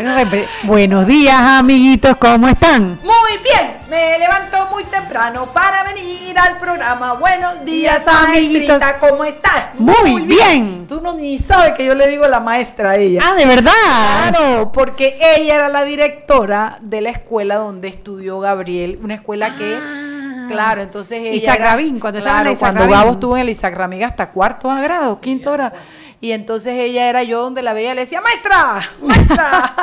Bueno, buenos días, amiguitos, ¿cómo están? Muy bien, me levanto muy temprano para venir al programa. Buenos días, amiguitos. ¿Cómo estás? Muy, bien. Tú no ni sabes que yo le digo la maestra a ella. Ah, ¿de verdad? Claro, porque ella era la directora de la escuela donde estudió Gabriel, una escuela que... Ah. Claro, entonces ella. Isaac Rabin, cuando estaba en claro, Isaac cuando. Gabo estuvo en el Isaac Rabin hasta cuarto grado, quinto grado. Y entonces ella era yo donde la veía, le decía, maestra, maestra.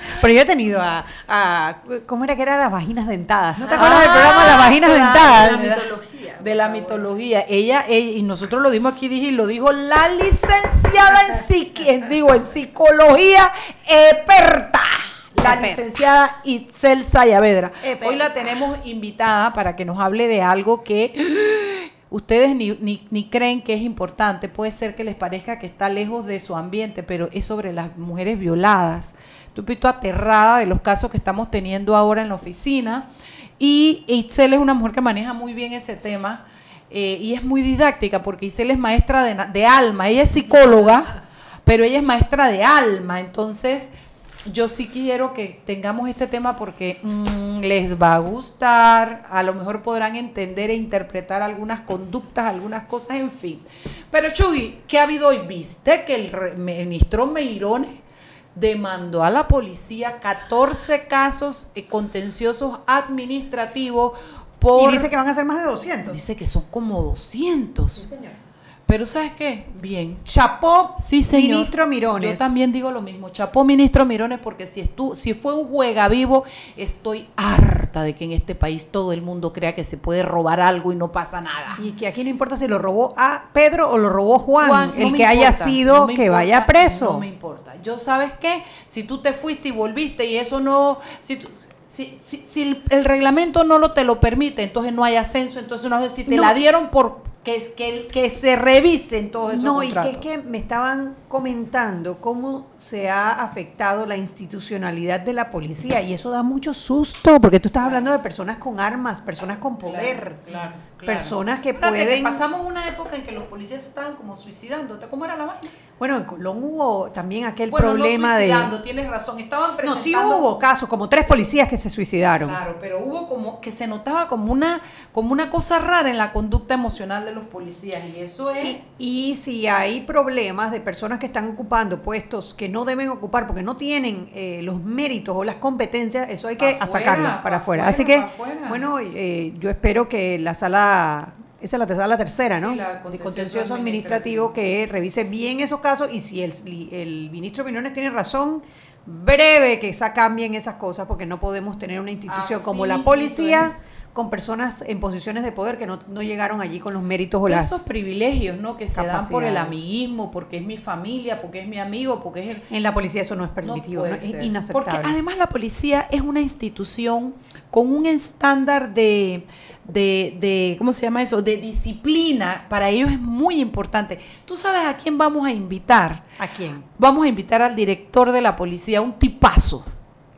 Pero yo he tenido a, a- ¿Cómo era que eran las vaginas dentadas? ¿No te Ah, acuerdas del programa Las vaginas claro, dentadas? de la mitología. De la mitología. Ella, ella- y nosotros lo dimos aquí, dije, y lo dijo la licenciada en, psiqui- en- digo, en psicología experta. La licenciada Itzel Sayavedra. Hoy la tenemos invitada para que nos hable de algo que ustedes ni, ni, ni creen que es importante. Puede ser que les parezca que está lejos de su ambiente, pero es sobre las mujeres violadas. Estoy aterrada de los casos que estamos teniendo ahora en la oficina. Y Itzel es una mujer que maneja muy bien ese tema eh, y es muy didáctica porque Itzel es maestra de, de alma. Ella es psicóloga, pero ella es maestra de alma. Entonces, yo sí quiero que tengamos este tema porque mm, les va a gustar, a lo mejor podrán entender e interpretar algunas conductas, algunas cosas, en fin. Pero Chugui, ¿qué ha habido hoy? ¿Viste que el ministro Meirones demandó a la policía 14 casos eh, contenciosos administrativos por... Y dice que van a ser más de 200. dice que son como 200. Pero ¿sabes qué? Bien. Chapó, Sí, señor. ministro Mirones. Yo también digo lo mismo. Chapó, ministro Mirones, porque si, estu si fue un juega vivo, estoy harta de que en este país todo el mundo crea que se puede robar algo y no pasa nada. Y que aquí no importa si lo robó a Pedro o lo robó Juan, Juan, no el que haya sido no que importa, vaya preso. No me importa. Yo, ¿sabes qué? Si tú te fuiste y volviste y eso no. Si, tú- si, si, si el, reglamento no lo te lo permite, entonces no hay ascenso. Entonces, una vez si te No. la dieron por. Que, es- que, que se revisen todos esos No, y que es que me estaban comentando cómo se ha afectado la institucionalidad de la policía y eso da mucho susto porque tú estás hablando de personas con armas, personas con poder, Claro, claro. personas que Espérate, que pueden... pasamos una época en que los policías se estaban como suicidando. ¿Te- ¿Cómo era la vaina? Bueno, en Colón hubo también aquel Bueno, problema no de... suicidando, tienes razón. Estaban No, presentando... sí hubo casos, como tres policías que se suicidaron. Claro, pero hubo como que se notaba como una como una cosa rara en la conducta emocional de los policías y eso Y, es y si hay problemas de personas que están ocupando puestos que no deben ocupar porque no tienen eh, los méritos o las competencias, eso hay que sacarlo para pa' afuera. afuera, Así que, afuera. bueno, eh, yo espero que la sala, esa es la, tercera- la tercera, ¿no? Sí, la de contencioso contencioso administrativo. administrativo, que revise bien esos casos y si el, el ministro Minones tiene razón, breve que esa cambien esas cosas porque no podemos tener una institución Así como la policía es. Con personas en posiciones de poder que no, no llegaron allí con los méritos o las... esos privilegios, ¿no? Que se dan por el amiguismo, porque es mi familia, porque es mi amigo, porque es el En la policía eso no es permitido, ¿no? es ser. inaceptable. Porque además la policía es una institución con un estándar de, de, de- ¿cómo se llama eso? De disciplina. Para ellos es muy importante. ¿Tú sabes a quién vamos a invitar? ¿A quién? Vamos a invitar al director de la policía, un tipazo.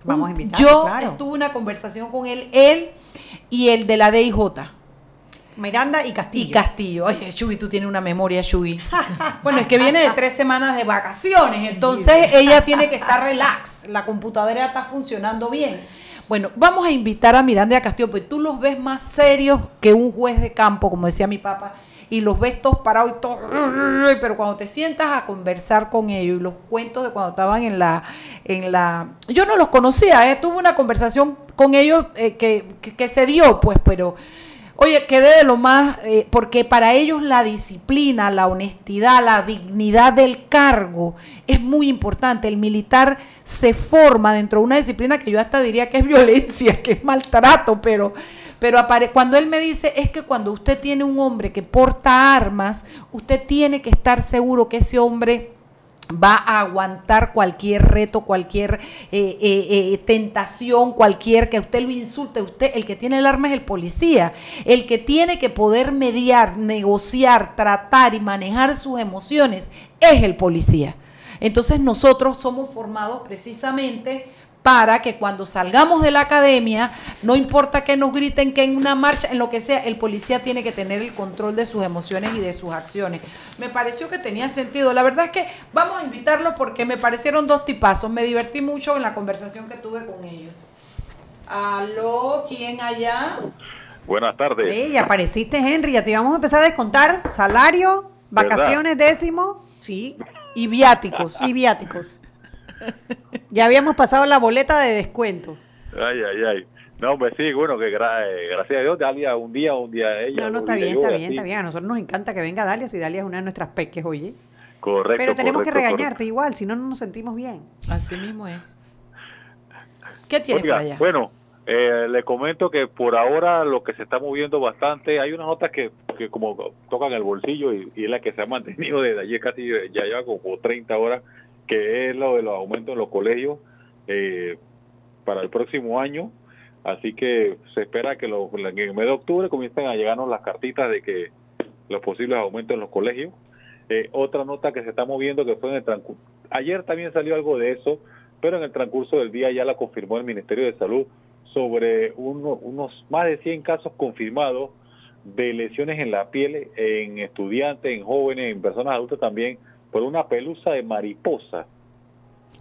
Vamos a invitarlo, Yo claro. tuve una conversación con él, él y el de la DIJ. Miranda y Castillo. Y Castillo. Oye, Shugi, tú tienes una memoria, Shugi. bueno, es que viene de tres semanas de vacaciones, entonces ella tiene que estar relax. La computadora está funcionando bien. Bueno, vamos a invitar a Miranda y a Castillo, porque tú los ves más serios que un juez de campo, como decía mi papá, y los ves todos parados y todos, pero cuando te sientas a conversar con ellos y los cuentos de cuando estaban en la, en la, yo no los conocía, ¿eh? tuve una conversación con ellos eh, que, que, que se dio, pues, pero Oye, quedé de lo más, eh, porque para ellos la disciplina, la honestidad, la dignidad del cargo es muy importante. El militar se forma dentro de una disciplina que yo hasta diría que es violencia, que es maltrato, pero, pero apare- cuando él me dice es que cuando usted tiene un hombre que porta armas, usted tiene que estar seguro que ese hombre va a aguantar cualquier reto, cualquier eh, eh, eh, tentación, cualquier que usted lo insulte. Usted, el que tiene el arma es el policía, el que tiene que poder mediar, negociar, tratar y manejar sus emociones es el policía. Entonces nosotros somos formados precisamente para que cuando salgamos de la academia, no importa que nos griten, que en una marcha, en lo que sea, el policía tiene que tener el control de sus emociones y de sus acciones. Me pareció que tenía sentido. La verdad es que vamos a invitarlo porque me parecieron dos tipazos. Me divertí mucho en la conversación que tuve con ellos. Aló, ¿quién allá? Buenas tardes. Sí, apareciste, Henry. Ya te íbamos a empezar a descontar salario, vacaciones, décimo. Sí. Y viáticos. Y viáticos. ya habíamos pasado la boleta de descuento. Ay, ay, ay. No, pues sí, bueno, que eh, gracias a Dios, Dalia, un día, un día ella. No, no, está bien, está bien, está bien. A nosotros nos encanta que venga Dalia, si Dalia es una de nuestras peques, oye. Correcto. Pero tenemos que regañarte igual, si no, no nos sentimos bien. Así mismo es. ¿Qué tiene por allá? Bueno, eh, le comento que por ahora lo que se está moviendo bastante, hay una nota que, que como tocan el bolsillo y, y, es la que se ha mantenido desde ayer casi, ya lleva como 30 horas, que es lo de los aumentos en los colegios eh, para el próximo año. Así que se espera que en el mes de octubre comiencen a llegarnos las cartitas de que los posibles aumentos en los colegios. Eh, otra nota que se está moviendo que fue en el transcurso. Ayer también salió algo de eso, pero en el transcurso del día ya la confirmó el Ministerio de Salud sobre uno, unos más de 100 casos confirmados de lesiones en la piel en estudiantes, en jóvenes, en personas adultas también por una pelusa de mariposa.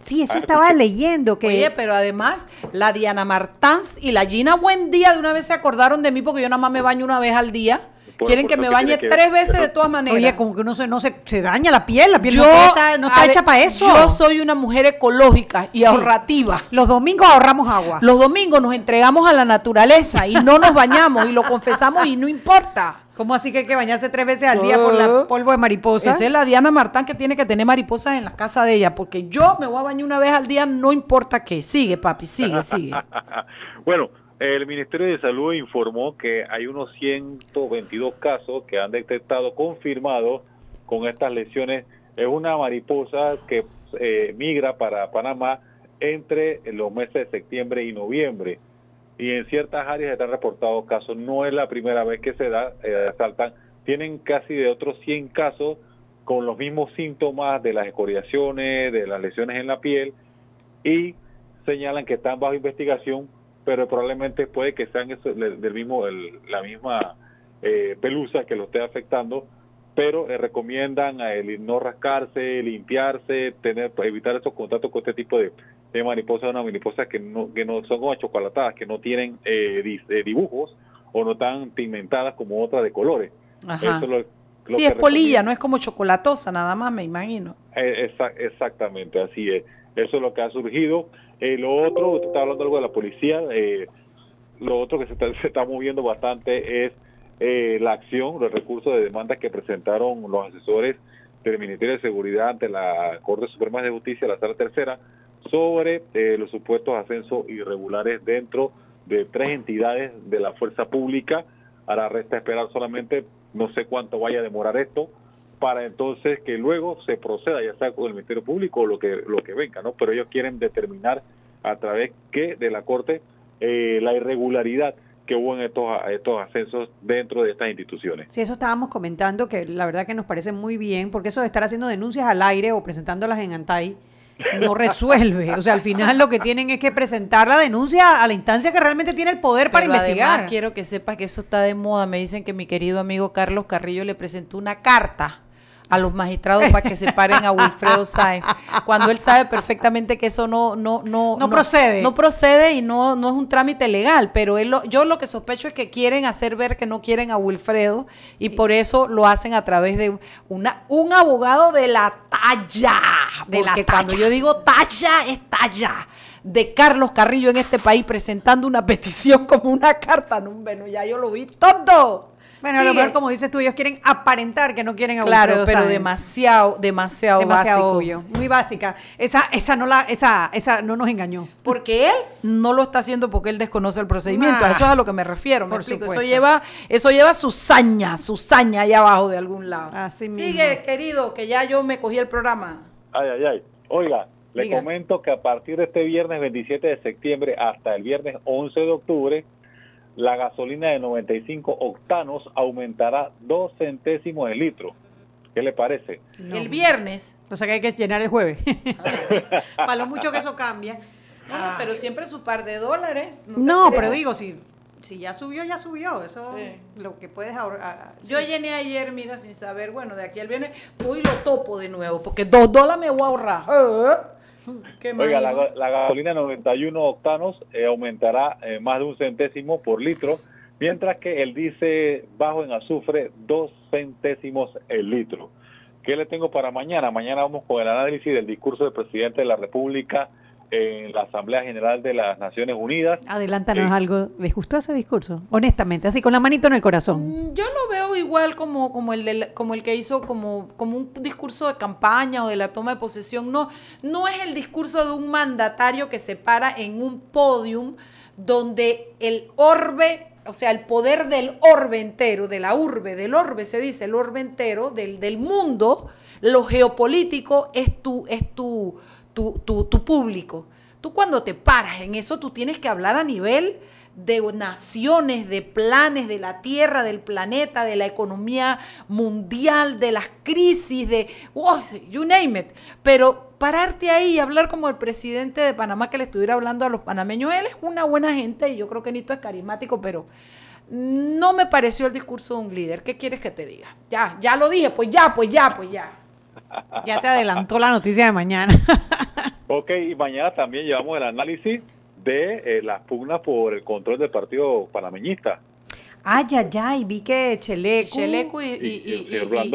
Sí, eso ah, estaba leyendo que... Oye, pero además la Diana Martans y la Gina Buendía de una vez se acordaron de mí porque yo nada más me baño una vez al día. Quieren que me bañe tres veces de todas maneras. Oye, como que no se, no se, se daña la piel, la piel no está, no está hecha para eso. Yo soy una mujer ecológica y ahorrativa. Los domingos ahorramos agua. Los domingos nos entregamos a la naturaleza y no nos bañamos y lo confesamos y no importa. ¿Cómo así que hay que bañarse tres veces al día por la polvo de mariposa? Esa es la Diana Martán que tiene que tener mariposas en la casa de ella, porque yo me voy a bañar una vez al día, no importa qué. Sigue, papi, sigue, sigue. bueno, el Ministerio de Salud informó que hay unos 122 casos que han detectado, confirmado con estas lesiones. Es una mariposa que eh, migra para Panamá entre los meses de septiembre y noviembre y en ciertas áreas están reportados casos. No es la primera vez que se da, eh, saltan. Tienen casi de otros 100 casos con los mismos síntomas de las escoriaciones, de las lesiones en la piel y señalan que están bajo investigación, pero probablemente puede que sean del mismo, la misma eh, pelusa que lo esté afectando, pero eh, recomiendan el no rascarse, limpiarse, tener, evitar esos contactos con este tipo de, de mariposas, una mariposas que no, que no son como chocolatadas, que no tienen eh, eh, dibujos o no están pigmentadas como otras de colores. Ajá. sí, es polilla, no es como chocolatosa, nada más, me imagino. Eh, exactamente, así es. Eso es lo que ha surgido. lo otro, usted está hablando algo de la policía, lo otro que se está, se está moviendo bastante es la acción, los recursos de demanda que presentaron los asesores del Ministerio de Seguridad ante la Corte Suprema de Justicia, la Sala Tercera, sobre eh, los supuestos ascensos irregulares dentro de tres entidades de la fuerza pública. Ahora resta esperar solamente, no sé cuánto vaya a demorar esto, para entonces que luego se proceda, ya sea con el Ministerio Público o lo que, lo que venga, ¿no? Pero ellos quieren determinar a través que de la Corte eh, la irregularidad que hubo en estos, estos ascensos dentro de estas instituciones. Sí, eso estábamos comentando, que la verdad que nos parece muy bien, porque eso de estar haciendo denuncias al aire o presentándolas en Antay, no resuelve. O sea, al final lo que tienen es que presentar la denuncia a la instancia que realmente tiene el poder para investigar. Además, quiero que sepa que eso está de moda. Me dicen que mi querido amigo Carlos Carrillo le presentó una carta a los magistrados para que se paren a Wilfredo Sáenz, cuando él sabe perfectamente que eso no no no, no, procede. No procede y no, no es un trámite legal, pero él yo lo que sospecho es que quieren hacer ver que no quieren a Wilfredo y por eso lo hacen a través de una un abogado de la talla, de porque cuando yo digo talla es talla de Carlos Carrillo en este país presentando una petición como una carta, no, bueno, ya yo lo vi todo. Bueno, a lo mejor, como dices tú, ellos quieren aparentar que no quieren a Claro, pero demasiado, demasiado, demasiado obvio. Muy básica. Esa, esa no la, esa, esa no nos engañó. Porque él no lo está haciendo porque él desconoce el procedimiento. eso es a lo que me refiero. por explico. Eso lleva, eso lleva su saña, su saña allá abajo de algún lado. Así Sigue, querido, que ya yo me cogí el programa. Ay, ay, ay. Oiga, le comento que a partir de este viernes 27 de septiembre hasta el viernes 11 de octubre la gasolina de 95 octanos aumentará dos centésimos el litro. ¿Qué le parece? El viernes. O sea que hay que llenar el jueves. Para lo mucho que eso cambia. Ah, pero siempre su par de dólares. No, pero digo, si, si ya subió, ya subió. Eso lo que puedes ahorrar. Yo llené ayer, mira, sin saber, bueno, de aquí al viernes, hoy lo topo de nuevo, porque dos dólares me voy a ahorrar. Oiga, la, la, gasolina 91 octanos eh, aumentará eh, más de un centésimo por litro, mientras que el dice bajo en azufre dos centésimos el litro. ¿Qué le tengo para mañana? Mañana vamos con el análisis del discurso del presidente de la República en la Asamblea General de las Naciones Unidas. Adelántanos algo. ¿Les gustó ese discurso? Honestamente, así con la manito en el corazón. Mm, yo lo veo igual como, como, el, como el que hizo como, como un discurso de campaña o de la toma de posesión. No, no es el discurso de un mandatario que se para en un podium donde el orbe, o sea, el poder del orbe entero, de la urbe, del orbe se dice, el orbe entero, del, del mundo, lo geopolítico es tu, es tu tu, público. Tú cuando te paras en eso, tú tienes que hablar a nivel de naciones, de planes de la Tierra, del planeta, de la economía mundial, de las crisis, de, oh, you name it. Pero pararte ahí y hablar como el presidente de Panamá que le estuviera hablando a los panameños, él es una buena gente y yo creo que Nito es carismático, pero no me pareció el discurso de un líder. ¿Qué quieres que te diga? Ya, ya lo dije, pues ya, pues ya, pues ya. Ya te adelantó la noticia de mañana. ok, y mañana también llevamos el análisis de eh, las pugnas por el control del partido panameñista. Ay, ay, ay, vi que Chelecu, Chelecu y,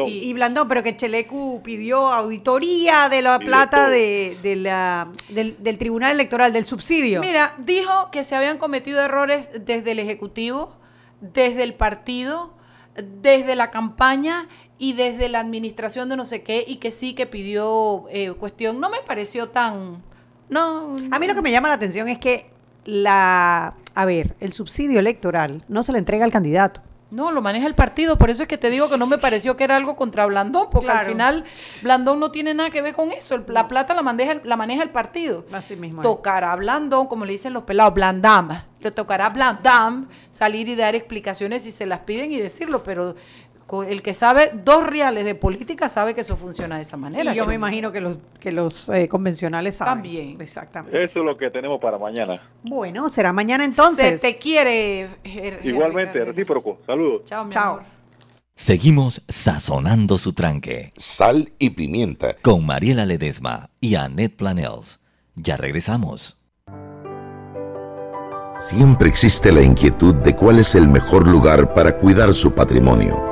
y, Blandón. pero que Chelecu pidió auditoría de la plata de, la, del, del, Tribunal Electoral, del subsidio. Mira, dijo que se habían cometido errores desde el Ejecutivo, desde el partido, desde la campaña y desde la administración de no sé qué y que sí que pidió eh, cuestión. No me pareció tan... No. A mí lo que me llama la atención es que la... A ver, el subsidio electoral no se le entrega al candidato. No, lo maneja el partido, por eso es que te digo que no me pareció que era algo contra Blandón, porque al final Blandón no tiene nada que ver con eso, la plata la maneja, la maneja el partido. Así mismo. Tocará a Blandón, como le dicen los pelados, Blandam, le tocará a Blandam salir y dar explicaciones si se las piden y decirlo, pero el que sabe dos reales de política sabe que eso funciona de esa manera. Y yo me imagino que los, que los eh, convencionales saben. También. Exactamente. Eso es lo que tenemos para mañana. Bueno, será mañana entonces. Se te quiere. Igualmente, recíproco. Saludos. Chao, mi Chao. Seguimos sazonando su tranque. Sal y pimienta. Con Mariela Ledesma y Annette Planels. Ya regresamos. Siempre existe la inquietud de cuál es el mejor lugar para cuidar su patrimonio.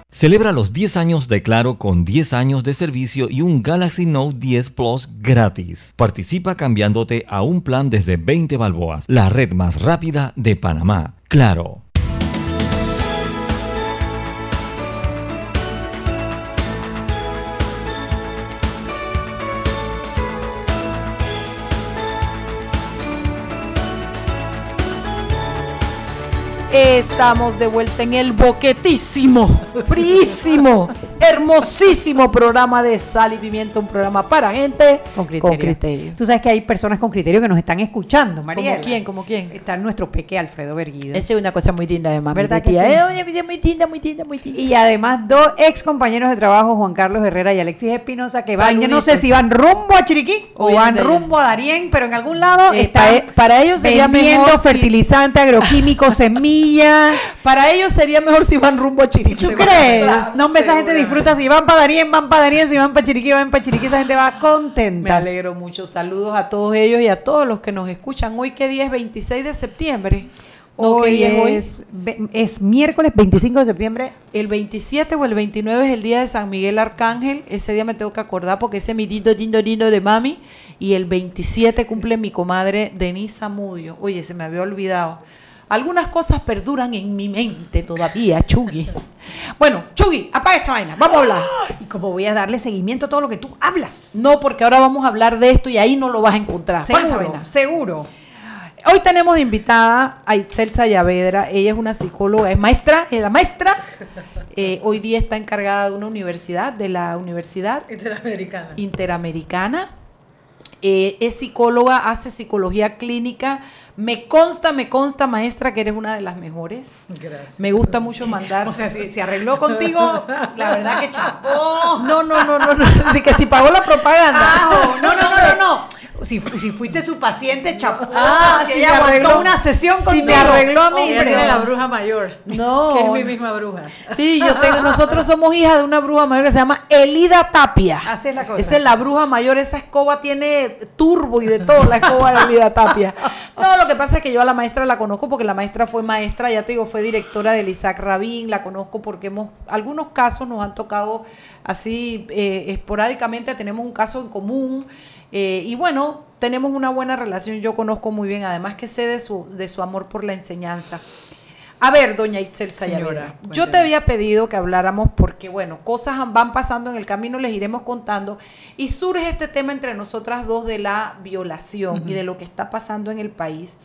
Celebra los 10 años de Claro con 10 años de servicio y un Galaxy Note 10 Plus gratis. Participa cambiándote a un plan desde 20 balboas, la red más rápida de Panamá. Claro. Estamos de vuelta en el boquetísimo, frísimo, hermosísimo programa de Sal y Pimienta, un programa para gente Con criterio. Tú sabes que hay personas con criterio que nos están escuchando, María. ¿Como quién? ¿Como quién? Está nuestro peque Alfredo Berguido. Esa es una cosa muy linda de mami. ¿Verdad que sí? Eh, que es muy linda, muy linda, muy linda. Y además dos ex compañeros de trabajo, Juan Carlos Herrera y Alexis Espinosa, que van, yo no sé si van rumbo a Chiriquí o van rumbo a Darien, pero en algún lado Eh, eh, para ellos sería vendiendo mejor si- fertilizante, agroquímico, semilla. Para ellos sería mejor si van rumbo a Chiriquí. ¿Tú crees? no, hombre, esa gente disfruta. Si van para Darien, van para Darien. Si van para Chiriquí, van para Chiriquí. Esa gente va Me contenta. alegro mucho. Saludos a todos ellos y a todos los que nos escuchan. Hoy, ¿qué día es? 26 de septiembre. No, ¿qué Hoy día es hoy? es, miércoles 25 de septiembre. El 27 o el 29 es el día de San Miguel Arcángel. Ese día me tengo que acordar porque ese es mi lindo, lindo, lindo de mami. Y el 27 cumple mi comadre Denise Zamudio. Oye, se me había olvidado. Algunas cosas perduran en mi mente todavía, Chugui. Bueno, Chugui, apaga esa vaina. Vamos a hablar. Y como voy a darle seguimiento a todo lo que tú hablas. No, porque ahora vamos a hablar de esto y ahí no lo vas a encontrar. Apaga esa Seguro, vaina. seguro. Hoy tenemos de invitada a Itzel Sayavedra. Ella es una psicóloga, es maestra, es la maestra. Eh, hoy día está encargada de una universidad, de la Universidad Interamericana. Interamericana. Eh, es psicóloga, hace psicología clínica. Me consta, me consta, maestra, que eres una de las mejores. Gracias. Me gusta mucho mandar. O sea, si se arregló contigo, la verdad que chapó. no, no, no, no, no. Así que si pagó la propaganda. Ah, no, no, no, no, no. Si, si fuiste su paciente, chapó. Ah, si si ella aguantó arregló- una sesión si contigo. me arregló a mí, Hombre, tiene la bruja mayor. No. Que es mi misma bruja. Sí, yo tengo, nosotros somos hijas de una bruja mayor que se llama Elida Tapia. Así es la cosa. Esa es la bruja mayor, esa escoba tiene turbo y de todo, la escoba de Elida Tapia. No, lo que pasa es que yo a la maestra la conozco porque la maestra fue maestra, ya te digo, fue directora del Isaac Rabin, la conozco porque hemos, algunos casos nos han tocado así eh, esporádicamente, tenemos un caso en común. eh, y bueno, tenemos una buena relación, yo conozco muy bien, además que sé de su, de su amor por la enseñanza. A ver, doña Itzel Sayavedra, Señora, yo te había pedido que habláramos porque, bueno, cosas van pasando en el camino, les iremos contando, y surge este tema entre nosotras dos de la violación y de lo que está pasando en el país.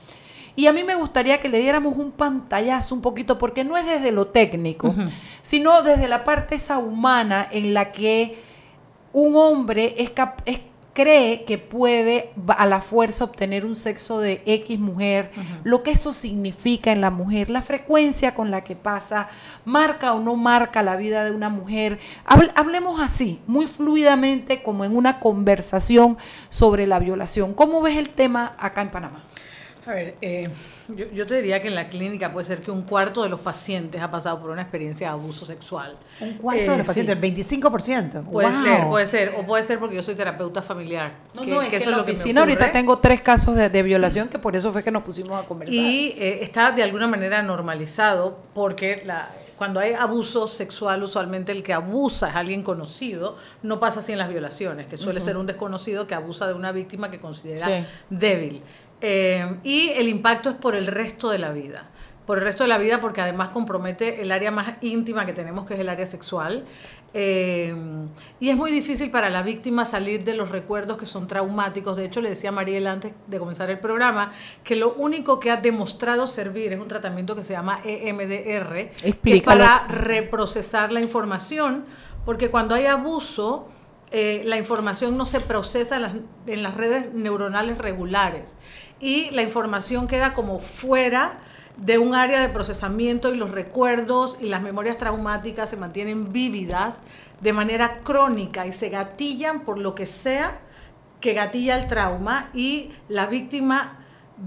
Y a mí me gustaría que le diéramos un pantallazo un poquito, porque no es desde lo técnico, sino desde la parte esa humana en la que un hombre es, es- cree que puede a la fuerza obtener un sexo de X mujer, lo que eso significa en la mujer, la frecuencia con la que pasa, marca o no marca la vida de una mujer. Habl- hablemos así, muy fluidamente, como en una conversación sobre la violación. ¿Cómo ves el tema acá en Panamá? A ver, eh, yo, yo te diría que en la clínica puede ser que un cuarto de los pacientes ha pasado por una experiencia de abuso sexual. Un cuarto Eh, de los pacientes, sí. el 25%. Puede Wow. ser, puede ser. O puede ser porque yo soy terapeuta familiar. No, que- no, es que, eso en la lo que me oficina ahorita tengo tres casos de, de violación que por eso fue que nos pusimos a conversar. Y eh, está de alguna manera normalizado porque la, cuando hay abuso sexual, usualmente el que abusa es alguien conocido, no pasa así en las violaciones, que suele ser un desconocido que abusa de una víctima que considera Sí. débil. Eh, y el impacto es por el resto de la vida. Por el resto de la vida, porque además compromete el área más íntima que tenemos, que es el área sexual. Eh, y es muy difícil para la víctima salir de los recuerdos que son traumáticos. De hecho, le decía a Mariela antes de comenzar el programa que lo único que ha demostrado servir es un tratamiento que se llama EMDR, que es Explícalo. para reprocesar la información, porque cuando hay abuso, eh, la información no se procesa en las, en las redes neuronales regulares y la información queda como fuera de un área de procesamiento y los recuerdos y las memorias traumáticas se mantienen vívidas de manera crónica y se gatillan por lo que sea que gatilla el trauma y la víctima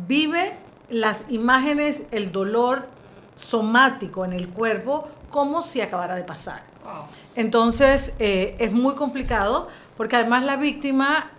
vive las imágenes, el dolor somático en el cuerpo como si acabara de pasar. Entonces eh, es muy complicado porque además la víctima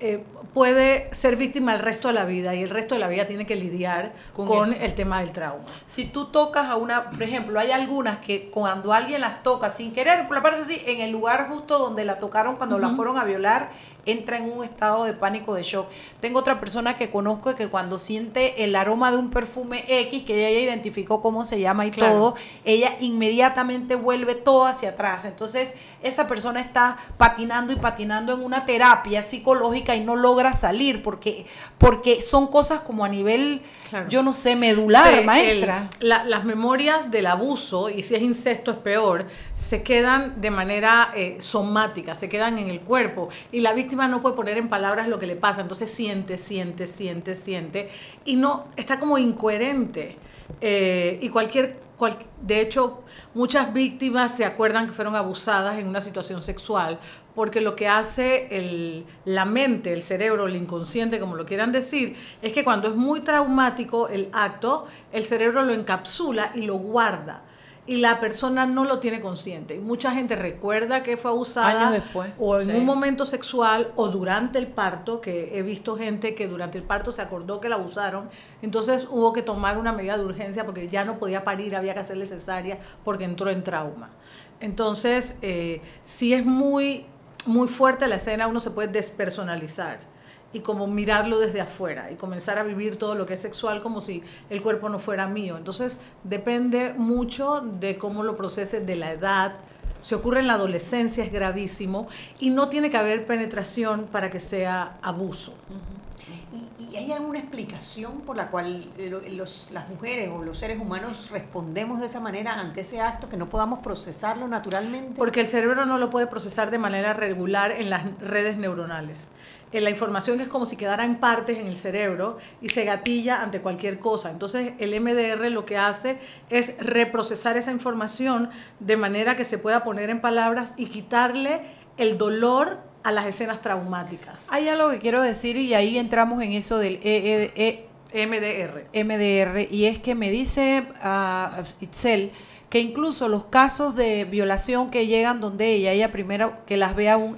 eh, puede ser víctima el resto de la vida y el resto de la vida tiene que lidiar con, Con el tema del trauma. Si tú tocas a una, por ejemplo, hay algunas que cuando alguien las toca sin querer, por la parte así, en el lugar justo donde la tocaron cuando la fueron a violar, entra en un estado de pánico, de shock. Tengo otra persona que conozco que cuando siente el aroma de un perfume X, que ella identificó cómo se llama y Claro. todo, ella inmediatamente vuelve todo hacia atrás. Entonces, esa persona está patinando y patinando en una terapia psicológica y no logra salir porque, porque son cosas como a nivel, Claro. yo no sé, medular, maestra. el- la- las memorias del abuso, y si es incesto es peor, se quedan de manera eh, somática, se quedan en el cuerpo. Y la víctima no puede poner en palabras lo que le pasa. Entonces siente, siente, siente, siente. Y no, está como incoherente. Eh, y cualquier, cual- de hecho, muchas víctimas se acuerdan que fueron abusadas en una situación sexual, porque lo que hace el, la mente, el cerebro, el inconsciente, como lo quieran decir, es que cuando es muy traumático el acto, el cerebro lo encapsula y lo guarda. Y la persona no lo tiene consciente. Y mucha gente recuerda que fue abusada Años después, o en sí. un momento sexual o durante el parto, que he visto gente que durante el parto se acordó que la abusaron, entonces hubo que tomar una medida de urgencia porque ya no podía parir, había que hacerle cesárea porque entró en trauma. Entonces, eh, si es muy, muy fuerte la escena, uno se puede despersonalizar y como mirarlo desde afuera y comenzar a vivir todo lo que es sexual como si el cuerpo no fuera mío. Entonces, depende mucho de cómo lo proceses, de la edad. Si ocurre en la adolescencia es gravísimo y no tiene que haber penetración para que sea abuso. ¿Y, y hay alguna explicación por la cual las mujeres o los seres humanos respondemos de esa manera ante ese acto que no podamos procesarlo naturalmente? Porque el cerebro no lo puede procesar de manera regular en las redes neuronales. Eh, La información es como si quedara en partes en el cerebro y se gatilla ante cualquier cosa. Entonces el MDR lo que hace es reprocesar esa información de manera que se pueda poner en palabras y quitarle el dolor a las escenas traumáticas. Hay algo que quiero decir y ahí entramos en eso del E- E- E- MDR. MDR y es que me dice ah, Itzel que incluso los casos de violación que llegan donde ella, ella primero que las vea un...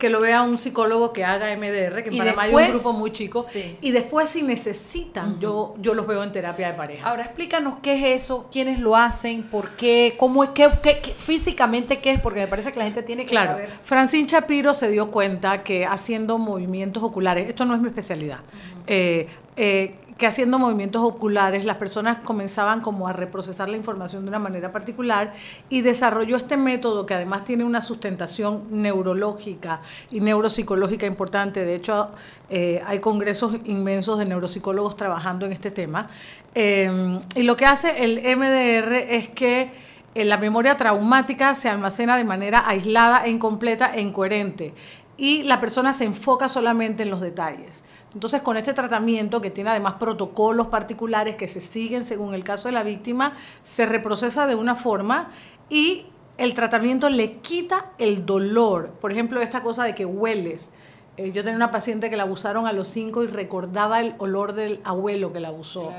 que lo vea un psicólogo que haga MDR, que en Y Panamá hay después- un grupo muy chico. Sí. Y después si necesitan, yo, yo los veo en terapia de pareja. Ahora explícanos qué es eso, quiénes lo hacen, por qué, cómo es, qué, qué- qué- físicamente qué es, porque me parece que la gente tiene que Claro, saber. Francine Shapiro se dio cuenta que haciendo movimientos oculares, esto no es mi especialidad, eh, eh, que haciendo movimientos oculares las personas comenzaban como a reprocesar la información de una manera particular y desarrolló este método que además tiene una sustentación neurológica y neuropsicológica importante. De hecho, eh, hay congresos inmensos de neuropsicólogos trabajando en este tema. Eh, y lo que hace el MDR es que eh, la memoria traumática se almacena de manera aislada e incompleta e incoherente y la persona se enfoca solamente en los detalles. Entonces, con este tratamiento, que tiene además protocolos particulares que se siguen según el caso de la víctima, se reprocesa de una forma y el tratamiento le quita el dolor. Por ejemplo, esta cosa de que hueles. Eh, yo tenía una paciente que la abusaron a los cinco y recordaba el olor del abuelo que la abusó.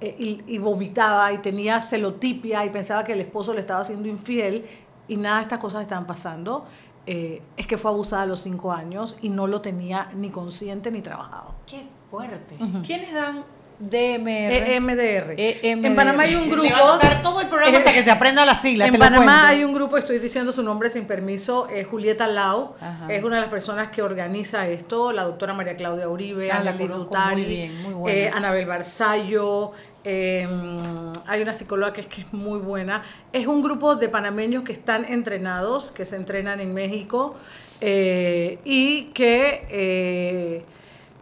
Eh, y, y vomitaba y tenía celotipia y pensaba que el esposo le estaba haciendo infiel y nada de estas cosas estaban pasando. Eh, es que fue abusada a los cinco años y no lo tenía ni consciente ni trabajado. Qué fuerte. ¿Quiénes dan DMR? EMDR. EMDR. En Panamá hay un grupo. va a tocar todo el programa hasta que se aprenda la sigla. En te Panamá hay un grupo, estoy diciendo su nombre sin permiso, eh, Julieta Lau, Ajá. es una de las personas que organiza esto, la doctora María Claudia Uribe, Ah, Dutari, muy bien, muy eh, Anabel Barzallo, eh, hay una psicóloga que es, que es muy buena. Es un grupo de panameños que están entrenados, que se entrenan en México eh, y que eh,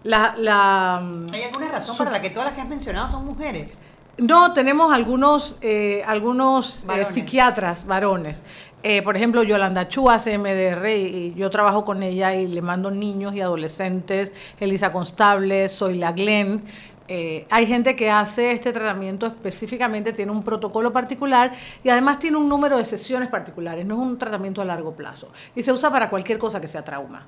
la... la ¿Hay alguna razón para la que todas las que has mencionado son mujeres? no, tenemos algunos, eh, algunos Varones. psiquiatras varones. Eh, por ejemplo, Yolanda Chu hace MDR y, y yo trabajo con ella y le mando niños y adolescentes. Elisa Constable, Soy la Glenn. Eh, hay gente que hace este tratamiento específicamente, tiene un protocolo particular y además tiene un número de sesiones particulares, no es un tratamiento a largo plazo. Y se usa para cualquier cosa que sea trauma.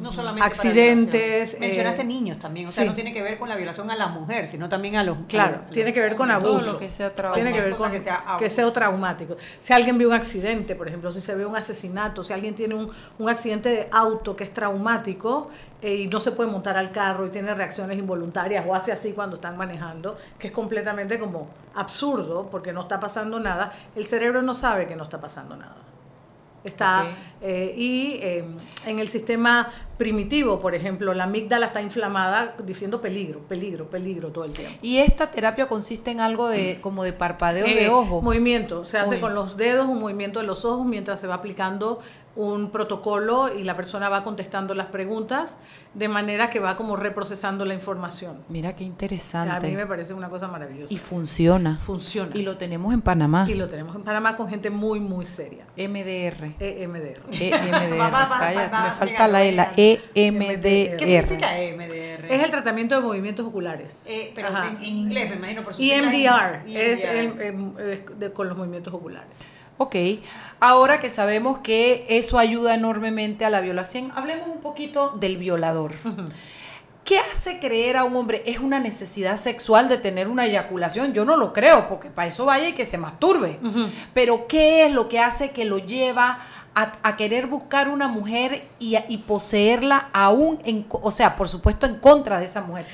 No solamente accidentes. violación. Mencionaste eh, niños también, o sea, sí. no tiene que ver con la violación a la mujer, sino también a los. Claro, a tiene que ver con abuso. todo lo que sea Tiene que ver con que sea que sea traumático. Si alguien vio un accidente, por ejemplo, si se ve un asesinato, si alguien tiene un, un accidente de auto que es traumático eh, y no se puede montar al carro y tiene reacciones involuntarias o hace así cuando están manejando, que es completamente como absurdo porque no está pasando nada, el cerebro no sabe que no está pasando nada. Está, eh, y eh, en el sistema primitivo, por ejemplo, la amígdala está inflamada diciendo peligro, peligro, peligro todo el tiempo. Y esta terapia consiste en algo de como de parpadeo Eh, de ojo. Movimiento, se hace con los dedos, un movimiento de los ojos mientras se va aplicando un protocolo y la persona va contestando las preguntas de manera que va como reprocesando la información. Mira qué A interesante. mí me parece una cosa maravillosa. Y funciona. Funciona. Y lo tenemos en Panamá. Y lo tenemos en Panamá con gente muy, muy seria. MDR. EMDR. EMDR. Me falta la E, la EMDR. ¿Qué significa EMDR? Es el tratamiento de movimientos oculares. Eh, pero en, en inglés, me imagino por su EMDR, es EMDR. el, em, es de- con los movimientos oculares. Ok, ahora que sabemos que eso ayuda enormemente a la violación, hablemos un poquito del violador. ¿Qué hace creer a un hombre? ¿Es una necesidad sexual de tener una eyaculación? Yo no lo creo, porque para eso vaya y que se masturbe. Pero ¿qué es lo que hace que lo lleva a, a querer buscar una mujer y, a- y poseerla aún, en, o sea, por supuesto, en contra de esa mujer?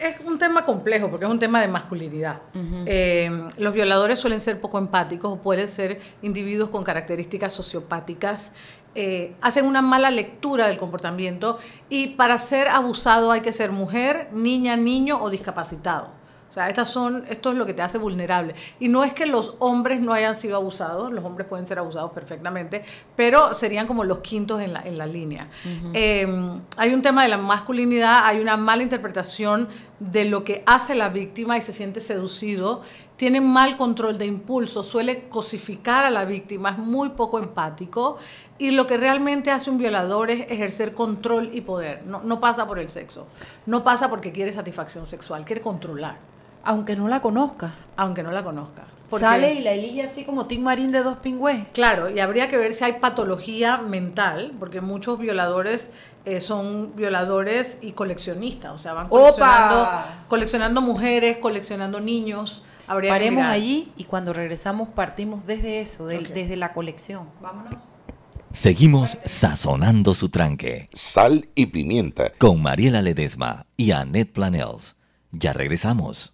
Es un tema complejo porque es un tema de masculinidad. Eh, los violadores suelen ser poco empáticos o pueden ser individuos con características sociopáticas. eh, hacen una mala lectura del comportamiento y para ser abusado hay que ser mujer, niña, niño o discapacitado. O sea, estas son, esto es lo que te hace vulnerable. Y no es que los hombres no hayan sido abusados, los hombres pueden ser abusados perfectamente, pero serían como los quintos en la, en la línea. Eh, hay un tema de la masculinidad, hay una mala interpretación de lo que hace la víctima y se siente seducido, tiene mal control de impulso, suele cosificar a la víctima, es muy poco empático y lo que realmente hace un violador es ejercer control y poder. No, no pasa por el sexo, no pasa porque quiere satisfacción sexual, quiere controlar. Aunque no la conozca. Aunque no la conozca. Porque- Sale y la elige así como Tim Marín de dos pingües. Claro, y habría que ver si hay patología mental, porque muchos violadores eh, son violadores y coleccionistas, o sea, van ¡Opa! coleccionando, coleccionando mujeres, coleccionando niños. Habría Paremos allí y cuando regresamos partimos desde eso, del- desde la colección. Vámonos. Seguimos sazonando su tranque. Sal y pimienta. Con Mariela Ledesma y Annette Planels. Ya regresamos.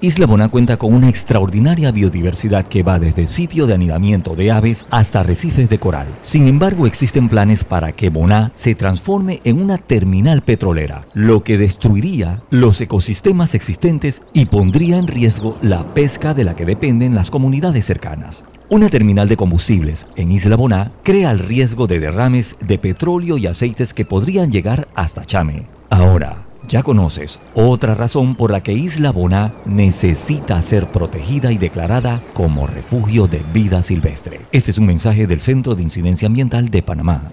Isla Boná cuenta con una extraordinaria biodiversidad que va desde sitio de anidamiento de aves hasta arrecifes de coral. Sin embargo, existen planes para que Boná se transforme en una terminal petrolera, lo que destruiría los ecosistemas existentes y pondría en riesgo la pesca de la que dependen las comunidades cercanas. Una terminal de combustibles en Isla Boná crea el riesgo de derrames de petróleo y aceites que podrían llegar hasta Chame. Ahora, ya conoces otra razón por la que Isla Boná necesita ser protegida y declarada como refugio de vida silvestre. Este es un mensaje del Centro de Incidencia Ambiental de Panamá.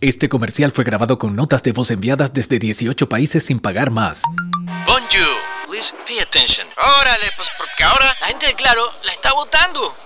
Este comercial fue grabado con notas de voz enviadas desde 18 países sin pagar más. Bonjour, please pay attention. Órale, pues porque ahora la gente de Claro la está votando.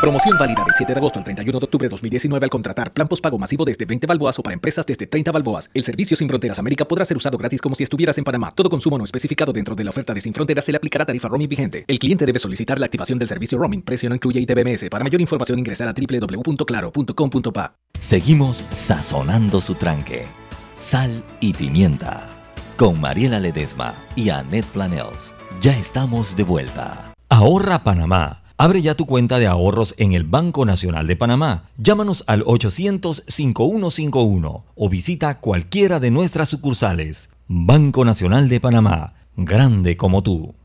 Promoción válida del 7 de agosto al 31 de octubre de 2019 al contratar plan postpago masivo desde 20 balboas o para empresas desde 30 balboas. El servicio Sin Fronteras América podrá ser usado gratis como si estuvieras en Panamá. Todo consumo no especificado dentro de la oferta de Sin Fronteras se le aplicará tarifa roaming vigente. El cliente debe solicitar la activación del servicio roaming. Precio no incluye ITBMS. Para mayor información ingresar a www.claro.com.pa. Seguimos sazonando su tranque. Sal y pimienta. Con Mariela Ledesma y Annette Planels. Ya estamos de vuelta. Ahorra Panamá. Abre ya tu cuenta de ahorros en el Banco Nacional de Panamá. Llámanos al 800-5151 o visita cualquiera de nuestras sucursales. Banco Nacional de Panamá, grande como tú.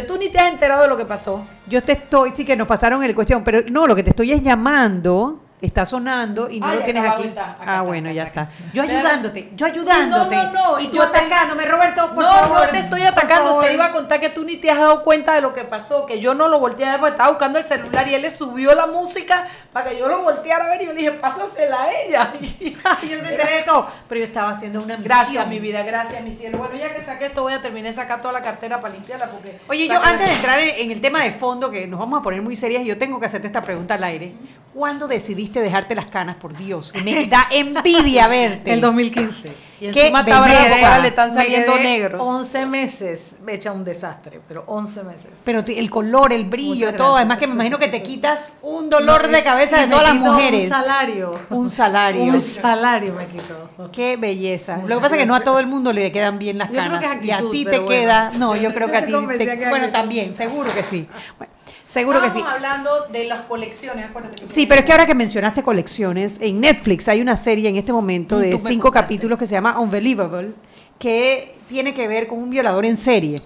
Criterio. Tú ni te has enterado de lo que pasó. Yo te estoy, sí que nos pasaron el cuestión, pero no, lo que te estoy es llamando, está sonando y no Ay, lo tienes aquí. acá ah, está, bueno, acá ya está, está. Yo ayudándote, yo ayudándote. Sí, no, no, no, Y tú yo te- atacándome, Roberto, por no, favor. no te estoy atacando, te iba a contar que tú ni te has dado cuenta de lo que pasó, que yo no lo volteé a ver porque estaba buscando el celular y él le subió la música para que yo lo volteara a ver y yo le dije, pásasela a ella. yo me enteré de todo, pero yo estaba haciendo una misión. Gracias, mi vida, gracias, mi cielo. Bueno, ya que saqué esto, voy a terminar de sacar toda la cartera para limpiarla porque... Oye, yo antes de entrar en, en el tema de fondo, que nos vamos a poner muy serias, yo tengo que hacerte esta pregunta al aire. ¿Cuándo decidiste dejarte las canas, por Dios? Me da envidia verte. El 2015. Y Qué encima belleza. ahora le están saliendo negros. 11 meses, me echa un desastre, pero 11 meses. Pero el color, el brillo, Muchas todo. gracias. Además que me imagino que te quitas un dolor de cabeza de todas las mujeres. Un salario. Un salario. Un salario me quito. Qué belleza. Lo que pasa es que no a todo el mundo le quedan bien las Yo creo canas. que es y a ti te queda. No, yo creo que a ti. te- bueno, también, seguro que sí. Bueno, seguro que sí. Hablando de las colecciones, acuérdate. que Sí, pero es que ahora que mencionaste colecciones, en Netflix hay una serie en este momento Mm, de cinco capítulos que se llama Unbelievable, que tiene que ver con un violador en serie.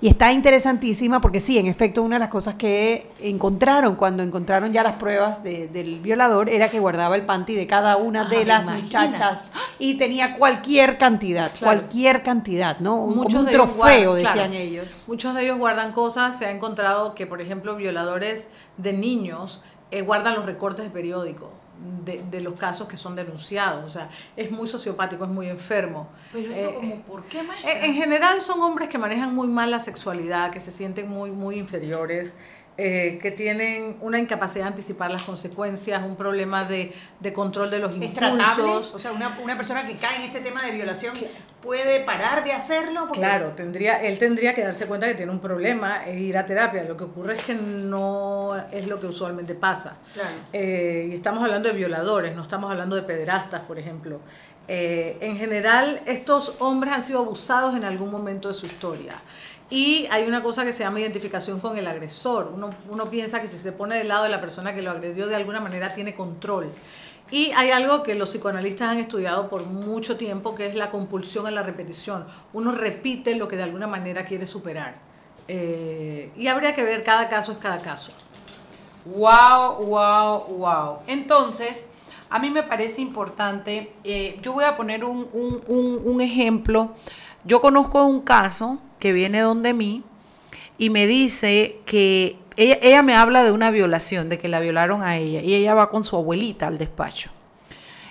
Y está interesantísima porque sí, en efecto, una de las cosas que encontraron cuando encontraron ya las pruebas de- del violador era que guardaba el panty de cada una de Ah, las imaginas. muchachas y tenía cualquier cantidad, Claro. cualquier cantidad, ¿no? Un- Muchos como un de trofeo, guardan, decían claro, ellos. Muchos de ellos guardan cosas. Se ha encontrado que, por ejemplo, violadores de niños eh, guardan los recortes de periódico de, de los casos que son denunciados. O sea, es muy sociopático, es muy enfermo. Pero eso Eh, como, ¿por qué, maestra? Eh, En general son hombres que manejan muy mal la sexualidad, que se sienten muy, muy inferiores, eh, que tienen una incapacidad de anticipar las consecuencias, un problema de, de control de los ¿Es impulsos. tratable? O sea, una, una persona que cae en este tema de violación puede parar de hacerlo. Porque- Claro, tendría, él tendría que darse cuenta que tiene un problema e ir a terapia. Lo que ocurre es que no es lo que usualmente pasa. Claro. Eh, y estamos hablando de violadores, no estamos hablando de pederastas, por ejemplo. Eh, en general, estos hombres han sido abusados en algún momento de su historia. Y hay una cosa que se llama identificación con el agresor. Uno, uno piensa que si se pone del lado de la persona que lo agredió, de alguna manera tiene control. Y hay algo que los psicoanalistas han estudiado por mucho tiempo, que es la compulsión a la repetición. Uno repite lo que de alguna manera quiere superar. Eh, y habría que ver, cada caso es cada caso. Wow, wow, wow. Entonces, a mí me parece importante, eh, yo voy a poner un, un- un- un ejemplo. Yo conozco un caso que viene donde mí y me dice que ella, ella me habla de una violación, de que la violaron a ella y ella va con su abuelita al despacho.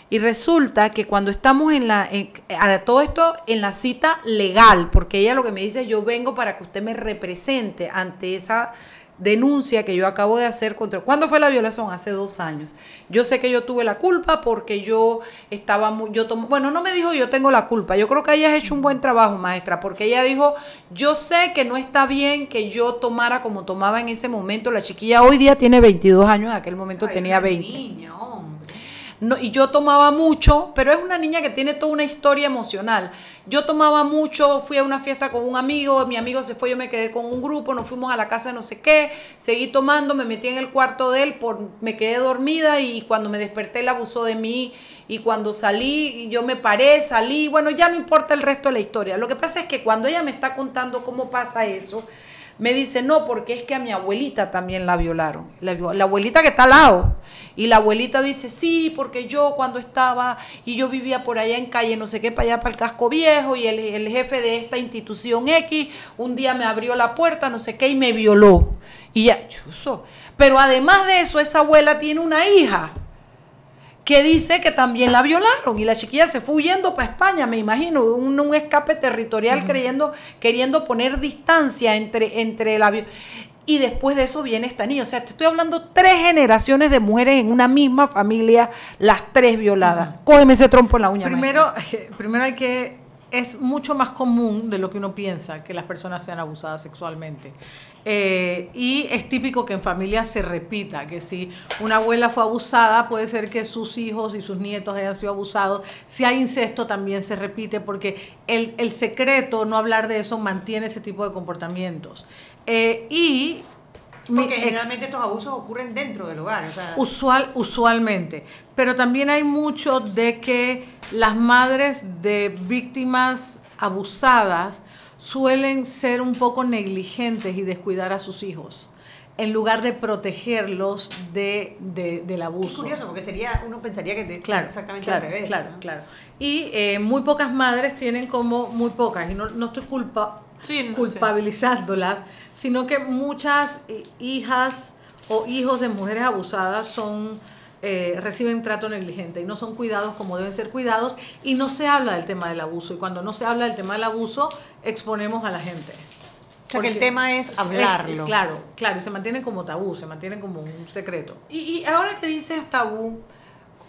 Y resulta que cuando estamos en la, en- a todo esto en la cita legal, porque ella lo que me dice es yo vengo para que usted me represente ante esa denuncia que yo acabo de hacer contra... ¿Cuándo fue la violación? Hace dos años. Yo sé que yo tuve la culpa porque yo estaba muy... Yo tomo, bueno, no me dijo yo tengo la culpa. Yo creo que ella ha hecho un buen trabajo, maestra, porque ella dijo, yo sé que no está bien que yo tomara como tomaba en ese momento. La chiquilla hoy día tiene 22 años, en aquel momento tenía 20. No, y yo tomaba mucho, pero es una niña que tiene toda una historia emocional. Yo tomaba mucho, fui a una fiesta con un amigo, mi amigo se fue, yo me quedé con un grupo, nos fuimos a la casa de no sé qué, seguí tomando, me metí en el cuarto de él, por, me quedé dormida y cuando me desperté él abusó de mí y cuando salí, yo me paré, salí, bueno, ya no importa el resto de la historia. Lo que pasa es que cuando ella me está contando cómo pasa eso, me dice, no, porque es que a mi abuelita también la violaron. La, la, abuelita que está al lado. Y la abuelita dice, sí, porque yo cuando estaba y yo vivía por allá en calle, no sé qué, para allá, para el casco viejo, y el, el jefe de esta institución X, un día me abrió la puerta, no sé qué, y me violó. Y ya, chuso. Pero además de eso, esa abuela tiene una hija que dice que también la violaron y la chiquilla se fue huyendo para España, me imagino, un, un escape territorial creyendo, queriendo poner distancia entre, entre la y después de eso viene esta niña. O sea, te estoy hablando tres generaciones de mujeres en una misma familia, las tres violadas. Cógeme ese trompo en la uña. Primero, primero hay que es mucho más común de lo que uno piensa que las personas sean abusadas sexualmente. Eh, y es típico que en familia se repita, que si una abuela fue abusada, puede ser que sus hijos y sus nietos hayan sido abusados. Si hay incesto, también se repite, porque el, el secreto, no hablar de eso, mantiene ese tipo de comportamientos. Eh, y porque generalmente estos abusos ocurren dentro del hogar. Usual, usualmente. Pero también hay mucho de que las madres de víctimas abusadas suelen ser un poco negligentes y descuidar a sus hijos en lugar de protegerlos de, del abuso. Es curioso, porque sería, uno pensaría que claro, exactamente al revés. Claro, claro. Y eh, muy pocas madres tienen como, muy pocas, y no, no estoy culpa, culpabilizándolas, sino que muchas eh, hijas o hijos de mujeres abusadas son eh, reciben trato negligente y no son cuidados como deben ser cuidados y no se habla del tema del abuso y cuando no se habla del tema del abuso exponemos a la gente. O sea, que el tema es hablarlo. claro, claro, y se mantienen como tabú, se mantienen como un secreto. Y, y ahora que dices tabú,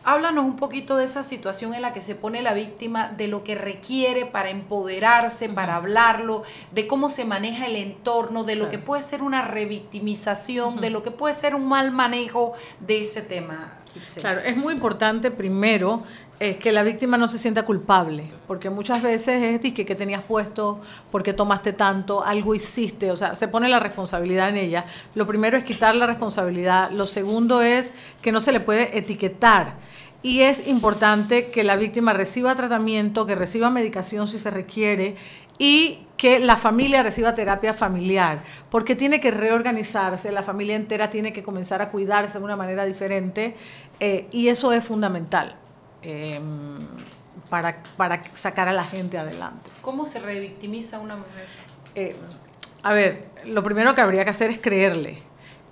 háblanos un poquito de esa situación en la que se pone la víctima, de lo que requiere para empoderarse, para hablarlo, de cómo se maneja el entorno, de lo que puede ser una revictimización, de lo que puede ser un mal manejo de ese tema. Claro, es muy importante primero es que la víctima no se sienta culpable, porque muchas veces es que que tenías puesto, porque tomaste tanto, algo hiciste, o sea, se pone la responsabilidad en ella. Lo primero es quitar la responsabilidad, lo segundo es que no se le puede etiquetar. Y es importante que la víctima reciba tratamiento, que reciba medicación si se requiere y que la familia reciba terapia familiar, porque tiene que reorganizarse, la familia entera tiene que comenzar a cuidarse de una manera diferente eh, y eso es fundamental em, para, para, sacar a la gente adelante. ¿Cómo se revictimiza una mujer? Eh, a ver, lo primero que habría que hacer es creerle.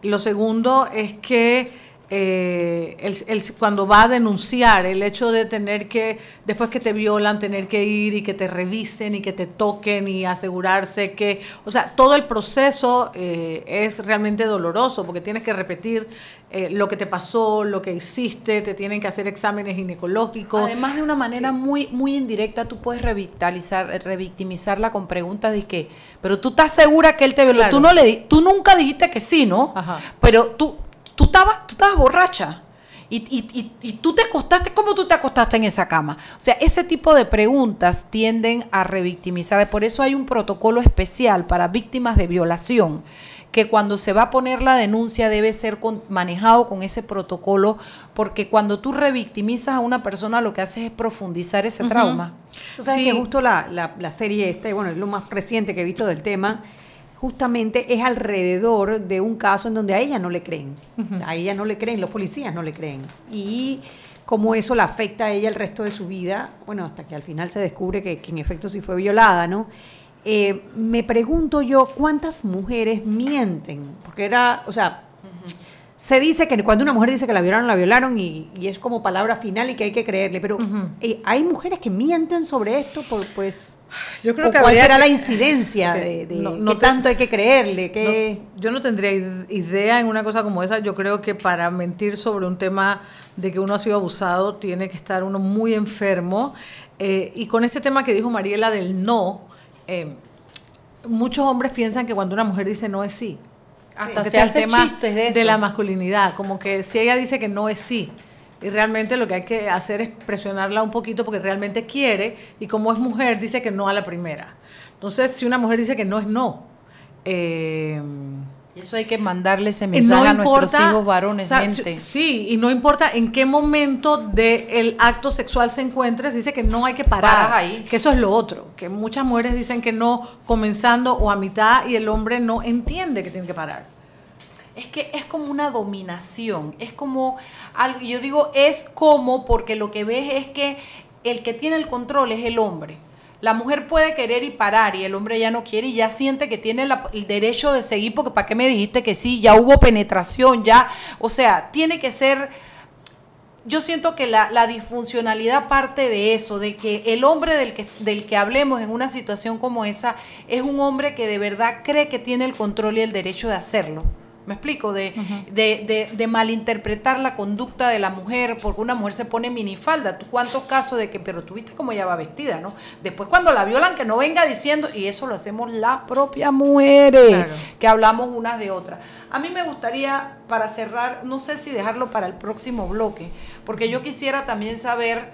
Lo segundo es que eh, el, cuando va a denunciar el hecho de tener que, después que te violan, tener que ir y que te revisen y que te toquen y asegurarse que, o sea, todo el proceso eh, es realmente doloroso porque tienes que repetir eh, lo que te pasó, lo que hiciste, te tienen que hacer exámenes ginecológicos. Además de una manera muy, muy indirecta, tú puedes revitalizar, revictimizarla con preguntas de que, pero tú estás segura que él te violó, tú no le tú nunca dijiste que sí, ¿no? Pero tú tú estabas, tú estabas borracha. Y, y, y, tú te acostaste, ¿cómo tú te acostaste en esa cama? O sea, ese tipo de preguntas tienden a revictimizar. Por eso hay un protocolo especial para víctimas de violación, que cuando se va a poner la denuncia debe ser manejado con ese protocolo, porque cuando tú revictimizas a una persona lo que haces es profundizar ese trauma. Tú sabes que justo la, la, la serie esta, bueno, es lo más reciente que he visto del tema, justamente es alrededor de un caso en donde a ella no le creen. A ella no le creen, los policías no le creen. Y cómo eso la afecta a ella el resto de su vida, bueno, hasta que al final se descubre que, en efecto sí fue violada, ¿no? Eh, me pregunto yo cuántas mujeres mienten, porque era, o sea, se dice que cuando una mujer dice que la violaron, la violaron y, es como palabra final y que hay que creerle, pero eh, hay mujeres que mienten sobre esto, por, pues... Yo creo que ¿Cuál será la incidencia de, no, tanto hay que creerle? Que... yo no tendría idea en una cosa como esa. Yo creo que para mentir sobre un tema de que uno ha sido abusado tiene que estar uno muy enfermo. Eh, y con este tema que dijo Mariela del no, eh, muchos hombres piensan que cuando una mujer dice no es sí hasta se hace chistes de, de la masculinidad, como que si ella dice que no es sí, y realmente lo que hay que hacer es presionarla un poquito porque realmente quiere, y como es mujer, dice que no a la primera. Entonces, si una mujer dice que no es no, eh, Y eso hay que mandarle ese mensaje a nuestros hijos varones, o sea. Sí, y no importa en qué momento del acto sexual se encuentre, se dice que no hay que parar. Ahí. Que eso es lo otro. Que muchas mujeres dicen que no comenzando o a mitad y el hombre no entiende que tiene que parar. Es que es como una dominación, es como algo, yo digo es como porque lo que ves es que el que tiene el control es el hombre. La mujer puede querer y parar y el hombre ya no quiere y ya siente que tiene la- el derecho de seguir porque ¿para qué me dijiste que sí? Ya hubo penetración, ya, o sea, tiene que ser yo siento que la, la disfuncionalidad parte de eso, de que el hombre del que, del que hablemos en una situación como esa es un hombre que de verdad cree que tiene el control y el derecho de hacerlo. ¿Me explico? De, de, de- de malinterpretar la conducta de la mujer, porque una mujer se pone minifalda. ¿Tú cuántos casos de que, pero tú viste cómo ella va vestida, ¿no? Después cuando la violan, que no venga diciendo, y eso lo hacemos las propias mujeres, Claro. que hablamos unas de otras. A mí me gustaría, para cerrar, no sé si dejarlo para el próximo bloque, porque yo quisiera también saber,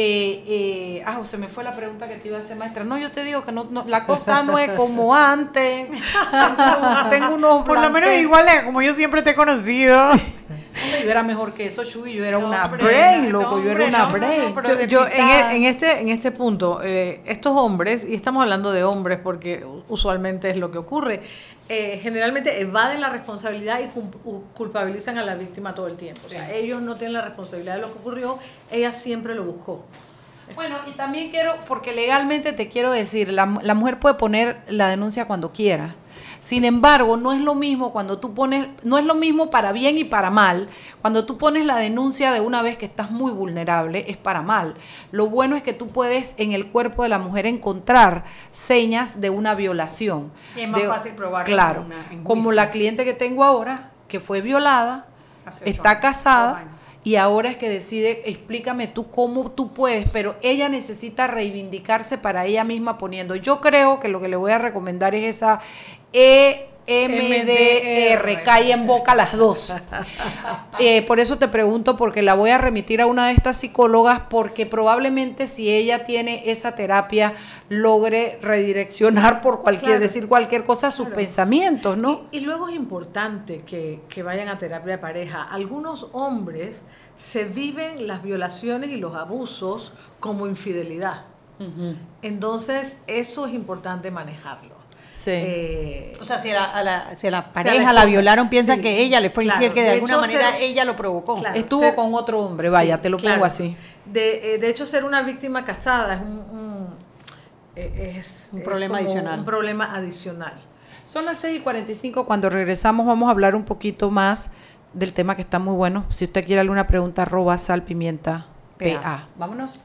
eh, eh, ah, se me fue la pregunta que te iba a hacer, maestra. No, yo te digo que no, no, la cosa no es como antes. Tengo, tengo unos Por lo menos igual a como yo siempre te he conocido. Yo era mejor que eso, Chuy, yo era una hombre, brain, no, loco, yo era una brain. no, yo, yo en, e- en este, en este punto, eh, estos hombres, y estamos hablando de hombres porque usualmente es lo que ocurre, eh, generalmente evaden la responsabilidad y culpabilizan a la víctima todo el tiempo. O sea, ellos no tienen la responsabilidad de lo que ocurrió, ella siempre lo buscó. Bueno, y también quiero, porque legalmente te quiero decir, la, la mujer puede poner la denuncia cuando quiera. Sin embargo, no es lo mismo cuando tú pones, no es lo mismo para bien y para mal. Cuando tú pones la denuncia de una vez que estás muy vulnerable, es para mal. Lo bueno es que tú puedes en el cuerpo de la mujer encontrar señas de una violación. Y es más De- fácil probarlo Claro, en una- en como la cliente que tengo ahora, que fue violada, Hace está casada y ahora es que decide, explícame tú cómo tú puedes, pero ella necesita reivindicarse para ella misma poniendo. Yo creo que lo que le voy a recomendar es esa EMDR, cae en boca las dos. Eh, por eso te pregunto, porque la voy a remitir a una de estas psicólogas, porque probablemente si ella tiene esa terapia, logre redireccionar por cualquier, Claro. decir cualquier cosa, sus Claro. pensamientos, ¿no? Y luego es importante que, que vayan a terapia de pareja. Algunos hombres se viven las violaciones y los abusos como infidelidad. Entonces, eso es importante manejarlo. Sí. Eh, O sea, si a la, a la- si a la pareja la violaron, piensan sí, que ella le fue claro. infiel, que de, De alguna hecho, manera ser- ella lo provocó. Claro. Estuvo ser- con otro hombre, vaya, Sí, te lo claro. pongo así. De, eh, de hecho, ser una víctima casada es un, un- eh, es, Un problema adicional. Un problema adicional. Son las 6 y 45. Cuando regresamos, vamos a hablar un poquito más del tema que está muy bueno. Si usted quiere alguna pregunta, arroba sal pimienta PA. PA. Vámonos.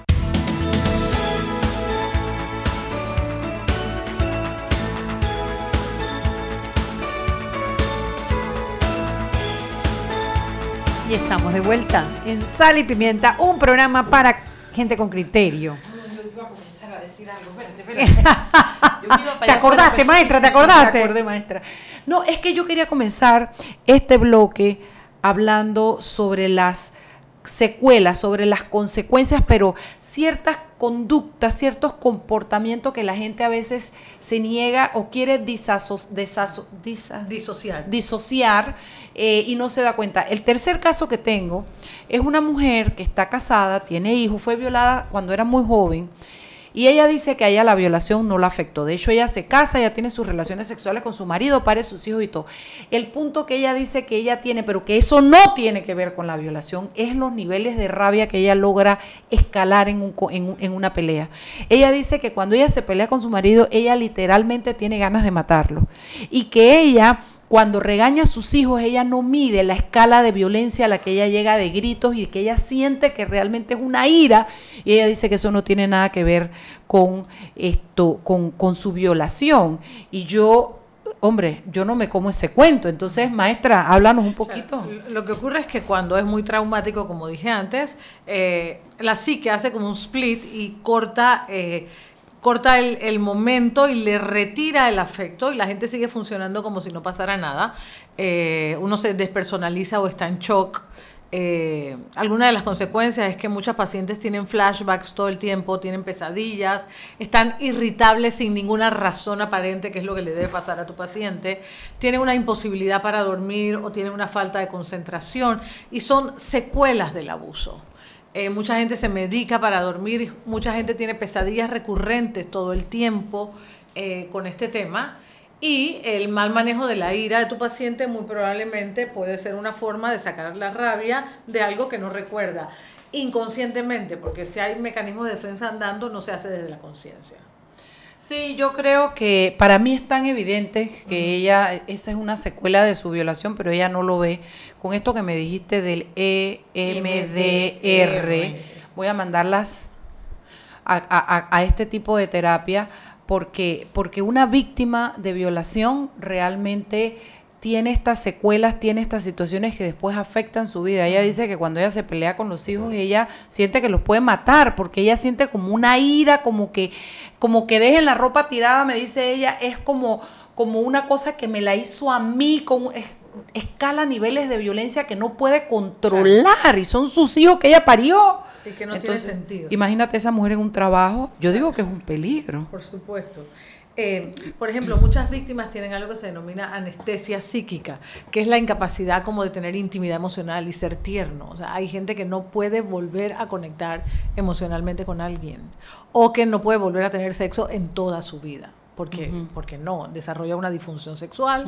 Y estamos de vuelta en Sal y Pimienta, un programa para gente con criterio. Yo iba a comenzar a decir algo, espérate, espérate. Yo me iba para ¿Te acordaste, maestra? sí, ¿Te sí, acordaste? me acordé, maestra. No, es que yo quería comenzar este bloque hablando sobre las secuelas, sobre las consecuencias, pero ciertas conductas, ciertos comportamientos que la gente a veces se niega o quiere disa- disociar eh, y no se da cuenta. El tercer caso que tengo es una mujer que está casada, tiene hijos, fue violada cuando era muy joven y ella dice que a ella la violación no la afectó. De hecho, ella se casa, ella tiene sus relaciones sexuales con su marido, pare sus hijos y todo. El punto que ella dice que ella tiene, pero que eso no tiene que ver con la violación, es los niveles de rabia que ella logra escalar en, un en en una pelea. Ella dice que cuando ella se pelea con su marido, ella literalmente tiene ganas de matarlo. Y que ella cuando regaña a sus hijos, ella no mide la escala de violencia a la que ella llega de gritos y que ella siente que realmente es una ira. Y ella dice que eso no tiene nada que ver con esto, con, con su violación. Y yo, hombre, yo no me como ese cuento. Entonces, maestra, háblanos un poquito. Lo que ocurre es que cuando es muy traumático, como dije antes, eh, la psique hace como un split y corta, eh, corta el, momento y le retira el afecto y la gente sigue funcionando como si no pasara nada. Eh, uno se despersonaliza o está en shock. Eh, alguna de las consecuencias es que muchas pacientes tienen flashbacks todo el tiempo, tienen pesadillas, están irritables sin ninguna razón aparente, que es lo que le debe pasar a tu paciente, tienen una imposibilidad para dormir o tienen una falta de concentración y son secuelas del abuso. Eh, mucha gente se medica para dormir, mucha gente tiene pesadillas recurrentes todo el tiempo eh, con este tema. Y el mal manejo de la ira de tu paciente muy probablemente puede ser una forma de sacar la rabia de algo que no recuerda inconscientemente, porque si hay mecanismos de defensa andando, no se hace desde la conciencia. Sí, yo creo que para mí es tan evidente que ella, esa es una secuela de su violación, pero ella no lo ve. Con esto que me dijiste del E EMDR, voy a mandarlas a, a- a- a este tipo de terapia porque, porque una víctima de violación realmente tiene estas secuelas, tiene estas situaciones que después afectan su vida. Ella dice que cuando ella se pelea con los hijos, ella siente que los puede matar, porque ella siente como una ira, como que, como que dejen la ropa tirada, me dice ella, es como, como una cosa que me la hizo a mí, con, es- escala niveles de violencia que no puede controlar, y son sus hijos que ella parió. Y que no Entonces, tiene sentido. Imagínate esa mujer en un trabajo, yo digo que es un peligro. Por supuesto. Eh, por ejemplo, muchas víctimas tienen algo que se denomina anestesia psíquica, que es la incapacidad como de tener intimidad emocional y ser tierno. O sea, hay gente que no puede volver a conectar emocionalmente con alguien o que no puede volver a tener sexo en toda su vida, porque, Ujú. porque no, desarrolla una disfunción sexual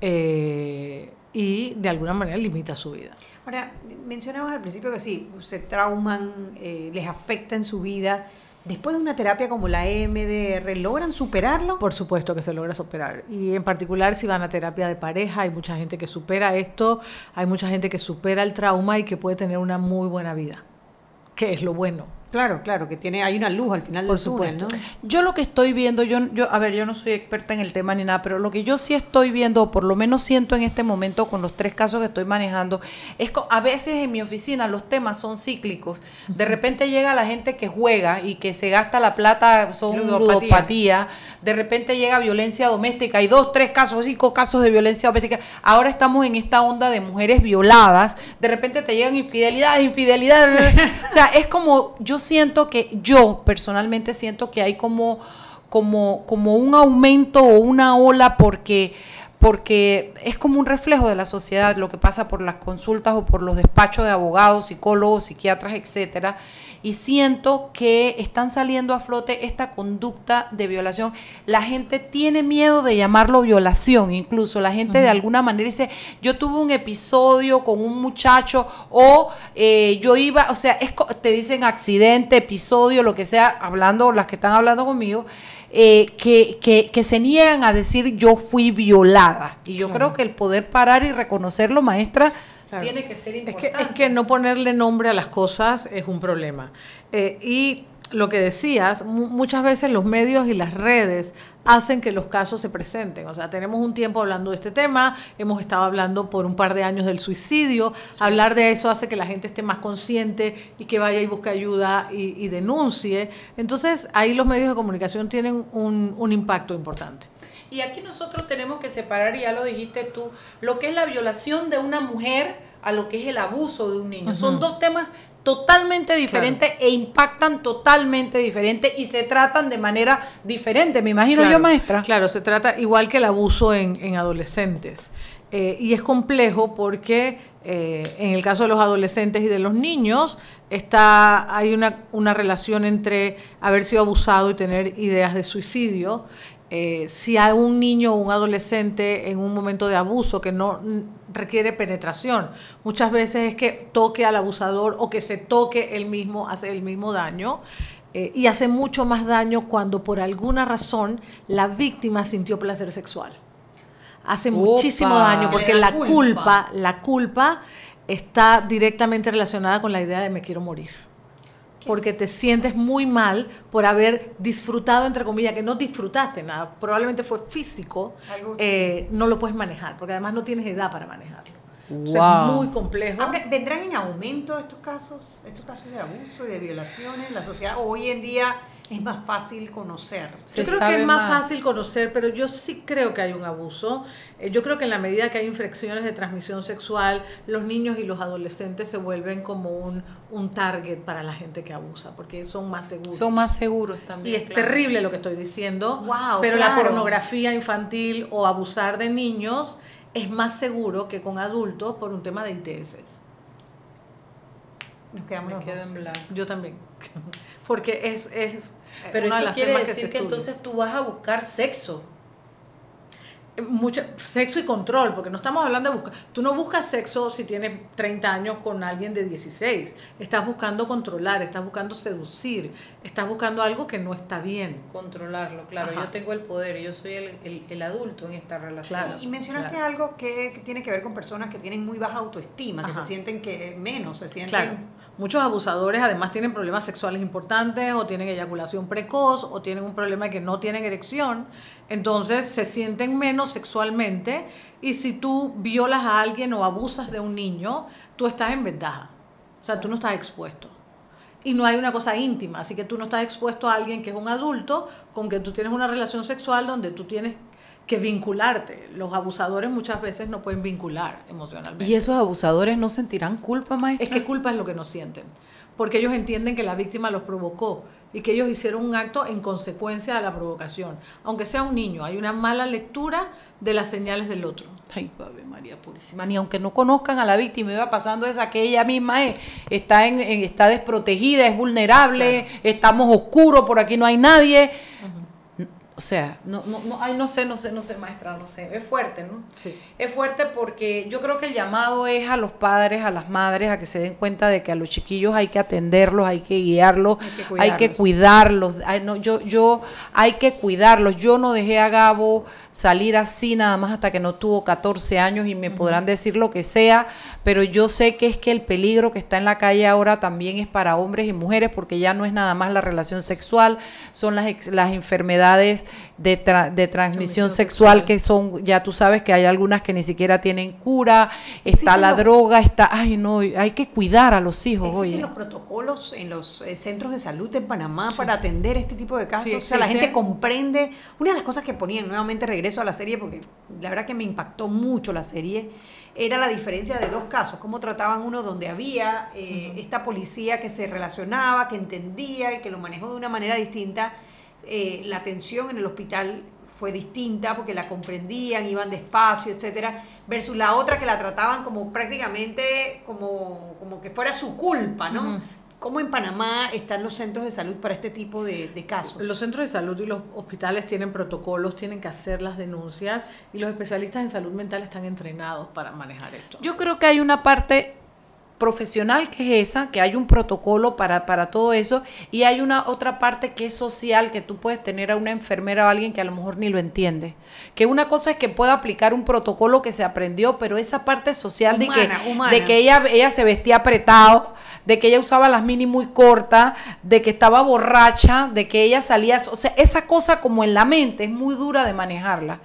eh, y de alguna manera limita su vida. Ahora, mencionabas al principio que sí, se trauman, eh, les afecta en su vida. Después de una terapia como la EMDR, ¿logran superarlo? Por supuesto que se logra superar. Y en particular si van a terapia de pareja, hay mucha gente que supera esto, hay mucha gente que supera el trauma y que puede tener una muy buena vida, que es lo bueno. Claro, claro, que tiene, hay una luz al final Por del túnel, supuesto. ¿no? Yo lo que estoy viendo, yo, yo, a ver, yo no soy experta en el tema ni nada, pero lo que yo sí estoy viendo, o por lo menos siento en este momento con los tres casos que estoy manejando, es que a veces en mi oficina los temas son cíclicos. De repente llega la gente que juega y que se gasta la plata, son Ludopatía. ludopatía. De repente llega violencia doméstica, hay dos, tres casos, cinco casos de violencia doméstica. Ahora estamos en esta onda de mujeres violadas. De repente te llegan infidelidades, infidelidades. o sea, es como, yo siento que, yo personalmente siento que hay como, como, como un aumento o una ola porque porque es como un reflejo de la sociedad lo que pasa por las consultas o por los despachos de abogados, psicólogos, psiquiatras, etcétera, y siento que están saliendo a flote esta conducta de violación. La gente tiene miedo de llamarlo violación, incluso la gente de alguna manera dice, yo tuve un episodio con un muchacho o eh, yo iba, o sea, es, te dicen accidente, episodio, lo que sea, hablando, las que están hablando conmigo. Eh, que, que, se niegan a decir yo fui violada. Y yo creo que el poder parar y reconocerlo, maestra, tiene que ser importante. Es que, es que no ponerle nombre a las cosas es un problema. Eh, y lo que decías, muchas veces los medios y las redes hacen que los casos se presenten. O sea, tenemos un tiempo hablando de este tema, hemos estado hablando por un par de años del suicidio, hablar de eso hace que la gente esté más consciente y que vaya y busque ayuda y, denuncie. Entonces, ahí los medios de comunicación tienen un, un impacto importante. Y aquí nosotros tenemos que separar, y ya lo dijiste tú, lo que es la violación de una mujer a lo que es el abuso de un niño. Son dos temas totalmente diferente e impactan totalmente diferente y se tratan de manera diferente, me imagino yo, maestra. Claro, se trata igual que el abuso en, adolescentes. Eh, y es complejo porque eh, en el caso de los adolescentes y de los niños está, hay una, una relación entre haber sido abusado y tener ideas de suicidio eh, si hay un niño o un adolescente en un momento de abuso que no requiere penetración, muchas veces es que toque al abusador o que se toque él mismo, hace el mismo daño. Eh, y hace mucho más daño cuando por alguna razón la víctima sintió placer sexual. Hace muchísimo daño porque la culpa, la culpa está directamente relacionada con la idea de me quiero morir porque te sientes muy mal por haber disfrutado, entre comillas, que no disfrutaste nada, probablemente fue físico, eh, no lo puedes manejar, porque además no tienes edad para manejarlo. es muy complejo. ¿Vendrán en aumento estos casos, estos casos de abuso y de violaciones en la sociedad? Hoy en día es más fácil conocer. yo creo que es más, fácil conocer, pero yo sí creo que hay un abuso. Eh, yo creo que en la medida que hay infecciones de transmisión sexual, los niños y los adolescentes se vuelven como un, un target para la gente que abusa, porque son más seguros. Son más seguros también. Y es terrible lo que estoy diciendo, pero la pornografía infantil o abusar de niños es más seguro que con adultos por un tema de ITS. Nos quedamos en blanco. Yo también. Porque es... es Pero eso quiere decir que entonces tú vas a buscar sexo mucho sexo y control, porque no estamos hablando de buscar. Tú no buscas sexo si tienes 30 años con alguien de 16. Estás buscando controlar, estás buscando seducir, estás buscando algo que no está bien. Controlarlo, claro. Yo tengo el poder, yo soy el, el, adulto en esta relación. y mencionaste algo que, tiene que ver con personas que tienen muy baja autoestima, que se sienten que menos, se sienten. Muchos abusadores además tienen problemas sexuales importantes o tienen eyaculación precoz o tienen un problema de que no tienen erección entonces se sienten menos sexualmente y si tú violas a alguien o abusas de un niño, tú estás en ventaja. O sea, tú no estás expuesto. Y no hay una cosa íntima, así que tú no estás expuesto a alguien que es un adulto con que tú tienes una relación sexual donde tú tienes que vincularte. Los abusadores muchas veces no pueden vincular emocionalmente. ¿Y esos abusadores no sentirán culpa, maestra? Es que culpa es lo que no sienten, porque ellos entienden que la víctima los provocó y que ellos hicieron un acto en consecuencia de la provocación. Aunque sea un niño, hay una mala lectura de las señales del otro. Ay, Ave María Purísima, ni aunque no conozcan a la víctima, iba pasando esa que ella misma es, está, en, está desprotegida, es vulnerable, estamos oscuros, por aquí no hay nadie. O sea, no, no, no, ay, no sé, no sé, no sé, maestra, no sé. Es fuerte, ¿no? Sí. Es fuerte porque yo creo que el llamado es a los padres, a las madres, a que se den cuenta de que a los chiquillos hay que atenderlos, hay que guiarlos, hay que cuidarlos. Hay no, yo, yo, hay que cuidarlos. Yo no dejé a Gabo salir así nada más hasta que no tuvo 14 años y me podrán decir lo que sea, pero yo sé que es que el peligro que está en la calle ahora también es para hombres y mujeres porque ya no es nada más la relación sexual, son las, las enfermedades de, de transmisión sexual, que son, ya tú sabes que hay algunas que ni siquiera tienen cura, está la droga, está, ay no, hay que cuidar a los hijos. ¿Existen los protocolos en los eh, centros de salud en Panamá para atender este tipo de casos? o sea, la gente comprende. Una de las cosas que ponían, nuevamente regreso a la serie, porque la verdad que me impactó mucho la serie, era la diferencia de dos casos, cómo trataban uno donde había eh, esta policía que se relacionaba, que entendía y que lo manejó de una manera distinta eh, la atención en el hospital fue distinta porque la comprendían, iban despacio, etcétera, versus la otra que la trataban como prácticamente como, como que fuera su culpa, ¿no? Ujú. ¿Cómo en Panamá están los centros de salud para este tipo de, de casos? Los centros de salud y los hospitales tienen protocolos, tienen que hacer las denuncias y los especialistas en salud mental están entrenados para manejar esto. Yo creo que hay una parte profesional que es esa, que hay un protocolo para, para todo eso, y hay una otra parte que es social, que tú puedes tener a una enfermera o a alguien que a lo mejor ni lo entiende. Que una cosa es que pueda aplicar un protocolo que se aprendió, pero esa parte social Humana, de que, humana. de que ella, ella se vestía apretado, de que ella usaba las mini muy cortas, de que estaba borracha, de que ella salía, o sea, esa cosa como en la mente es muy dura de manejarla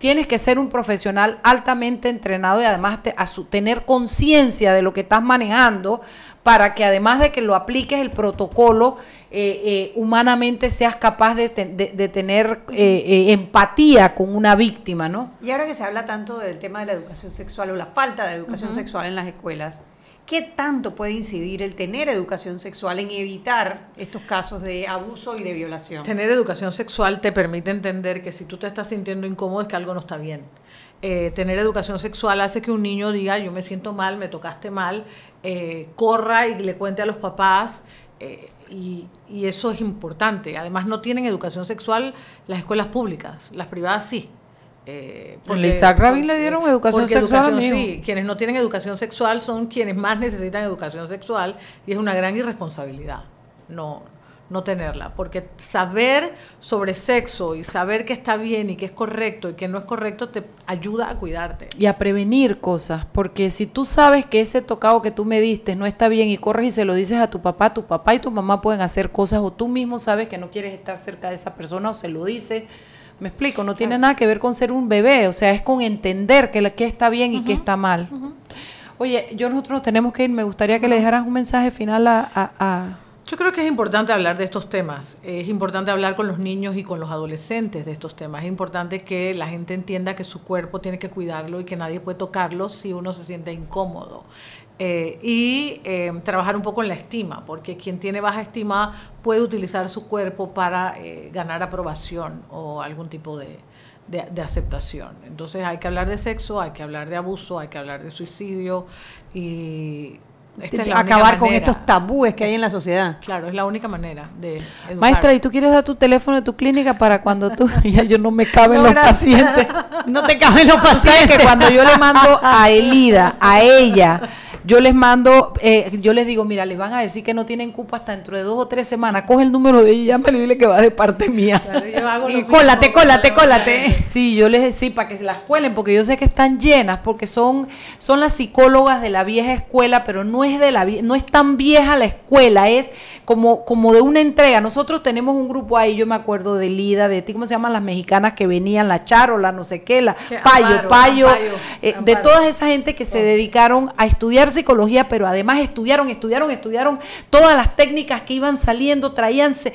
tienes que ser un profesional altamente entrenado y además te- a su- tener conciencia de lo que estás manejando para que además de que lo apliques el protocolo, eh, eh, humanamente seas capaz de, te- de- de tener eh, eh, empatía con una víctima, ¿no? Y ahora que se habla tanto del tema de la educación sexual o la falta de educación sexual en las escuelas, ¿qué tanto puede incidir el tener educación sexual en evitar estos casos de abuso y de violación? Tener educación sexual te permite entender que si tú te estás sintiendo incómodo es que algo no está bien. Eh, tener educación sexual hace que un niño diga, yo me siento mal, me tocaste mal, eh, corra y le cuente a los papás. eh, y, y eso es importante. Además, no tienen educación sexual las escuelas públicas, las privadas sí. Eh, Isaac Rabin le dieron educación sexual, educación sí. Quienes no tienen educación sexual son quienes más necesitan educación sexual y es una gran irresponsabilidad no, no tenerla. Porque saber sobre sexo y saber que está bien y que es correcto y que no es correcto te ayuda a cuidarte. Y a prevenir cosas, porque si tú sabes que ese tocado que tú me diste no está bien y corres y se lo dices a tu papá, tu papá y tu mamá pueden hacer cosas o tú mismo sabes que no quieres estar cerca de esa persona o se lo dices. Me explico, no tiene nada que ver con ser un bebé, o sea, es con entender que, la- que está bien y que está mal. Oye, yo nosotros nos tenemos que ir, me gustaría que le dejaras un mensaje final a- a- a Yo creo que es importante hablar de estos temas. Es importante hablar con los niños y con los adolescentes de estos temas. Es importante que la gente entienda que su cuerpo tiene que cuidarlo y que nadie puede tocarlo si uno se siente incómodo. Eh, y eh, trabajar un poco en la estima, porque quien tiene baja estima puede utilizar su cuerpo para eh, ganar aprobación o algún tipo de, de- de aceptación. Entonces hay que hablar de sexo, hay que hablar de abuso, hay que hablar de suicidio y esta es la única acabar con estos tabúes que hay en la sociedad. Claro, es la única manera de educar. Maestra, ¿y tú quieres dar tu teléfono de tu clínica para cuando tú, ya yo no me caben No, los gracias. pacientes? No te caben los pacientes. que cuando yo le mando a Elida, a ella, yo les mando, eh, yo les digo, mira, les van a decir que no tienen cupo hasta dentro de dos o tres semanas. Coge el número de ella y dile que va de parte mía. yo hago lo Y mismo. cólate, cólate, cólate. Sí, yo les sí, para que se las cuelen, porque yo sé que están llenas, porque son, son las psicólogas de la vieja escuela, pero no es de la vie- no es tan vieja la escuela, es como, como de una entrega. Nosotros tenemos un grupo ahí, yo me acuerdo de Lida, de ti, ¿cómo se llaman las mexicanas que venían? La Charola, no sé qué, la Que Payo, Amparo, Payo, Amparo, eh, de Amparo. toda esa gente que se dedicaron a estudiar psicología, pero además estudiaron, estudiaron, estudiaron todas las técnicas que iban saliendo, traíanse,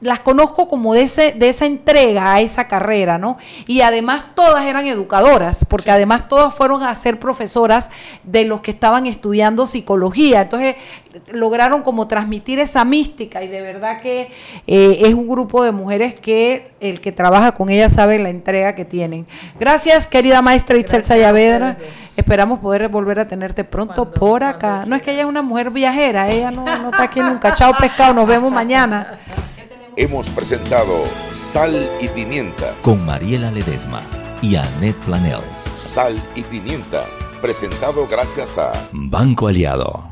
las conozco como de ese, de esa entrega a esa carrera, ¿no? Y además todas eran educadoras, porque además todas fueron a ser profesoras de los que estaban estudiando psicología. Entonces lograron como transmitir esa mística y de verdad que eh, es un grupo de mujeres que el que trabaja con ellas sabe la entrega que tienen. Gracias, querida maestra Itzel Sayavedra. Esperamos poder volver a tenerte pronto por acá. No es que ella es una mujer viajera, ella no, no está aquí nunca. Chao pescado, nos vemos mañana. Hemos presentado Sal y Pimienta. con Mariela Ledesma y Annette Planels. Sal y Pimienta. Presentado gracias a Banco Aliado.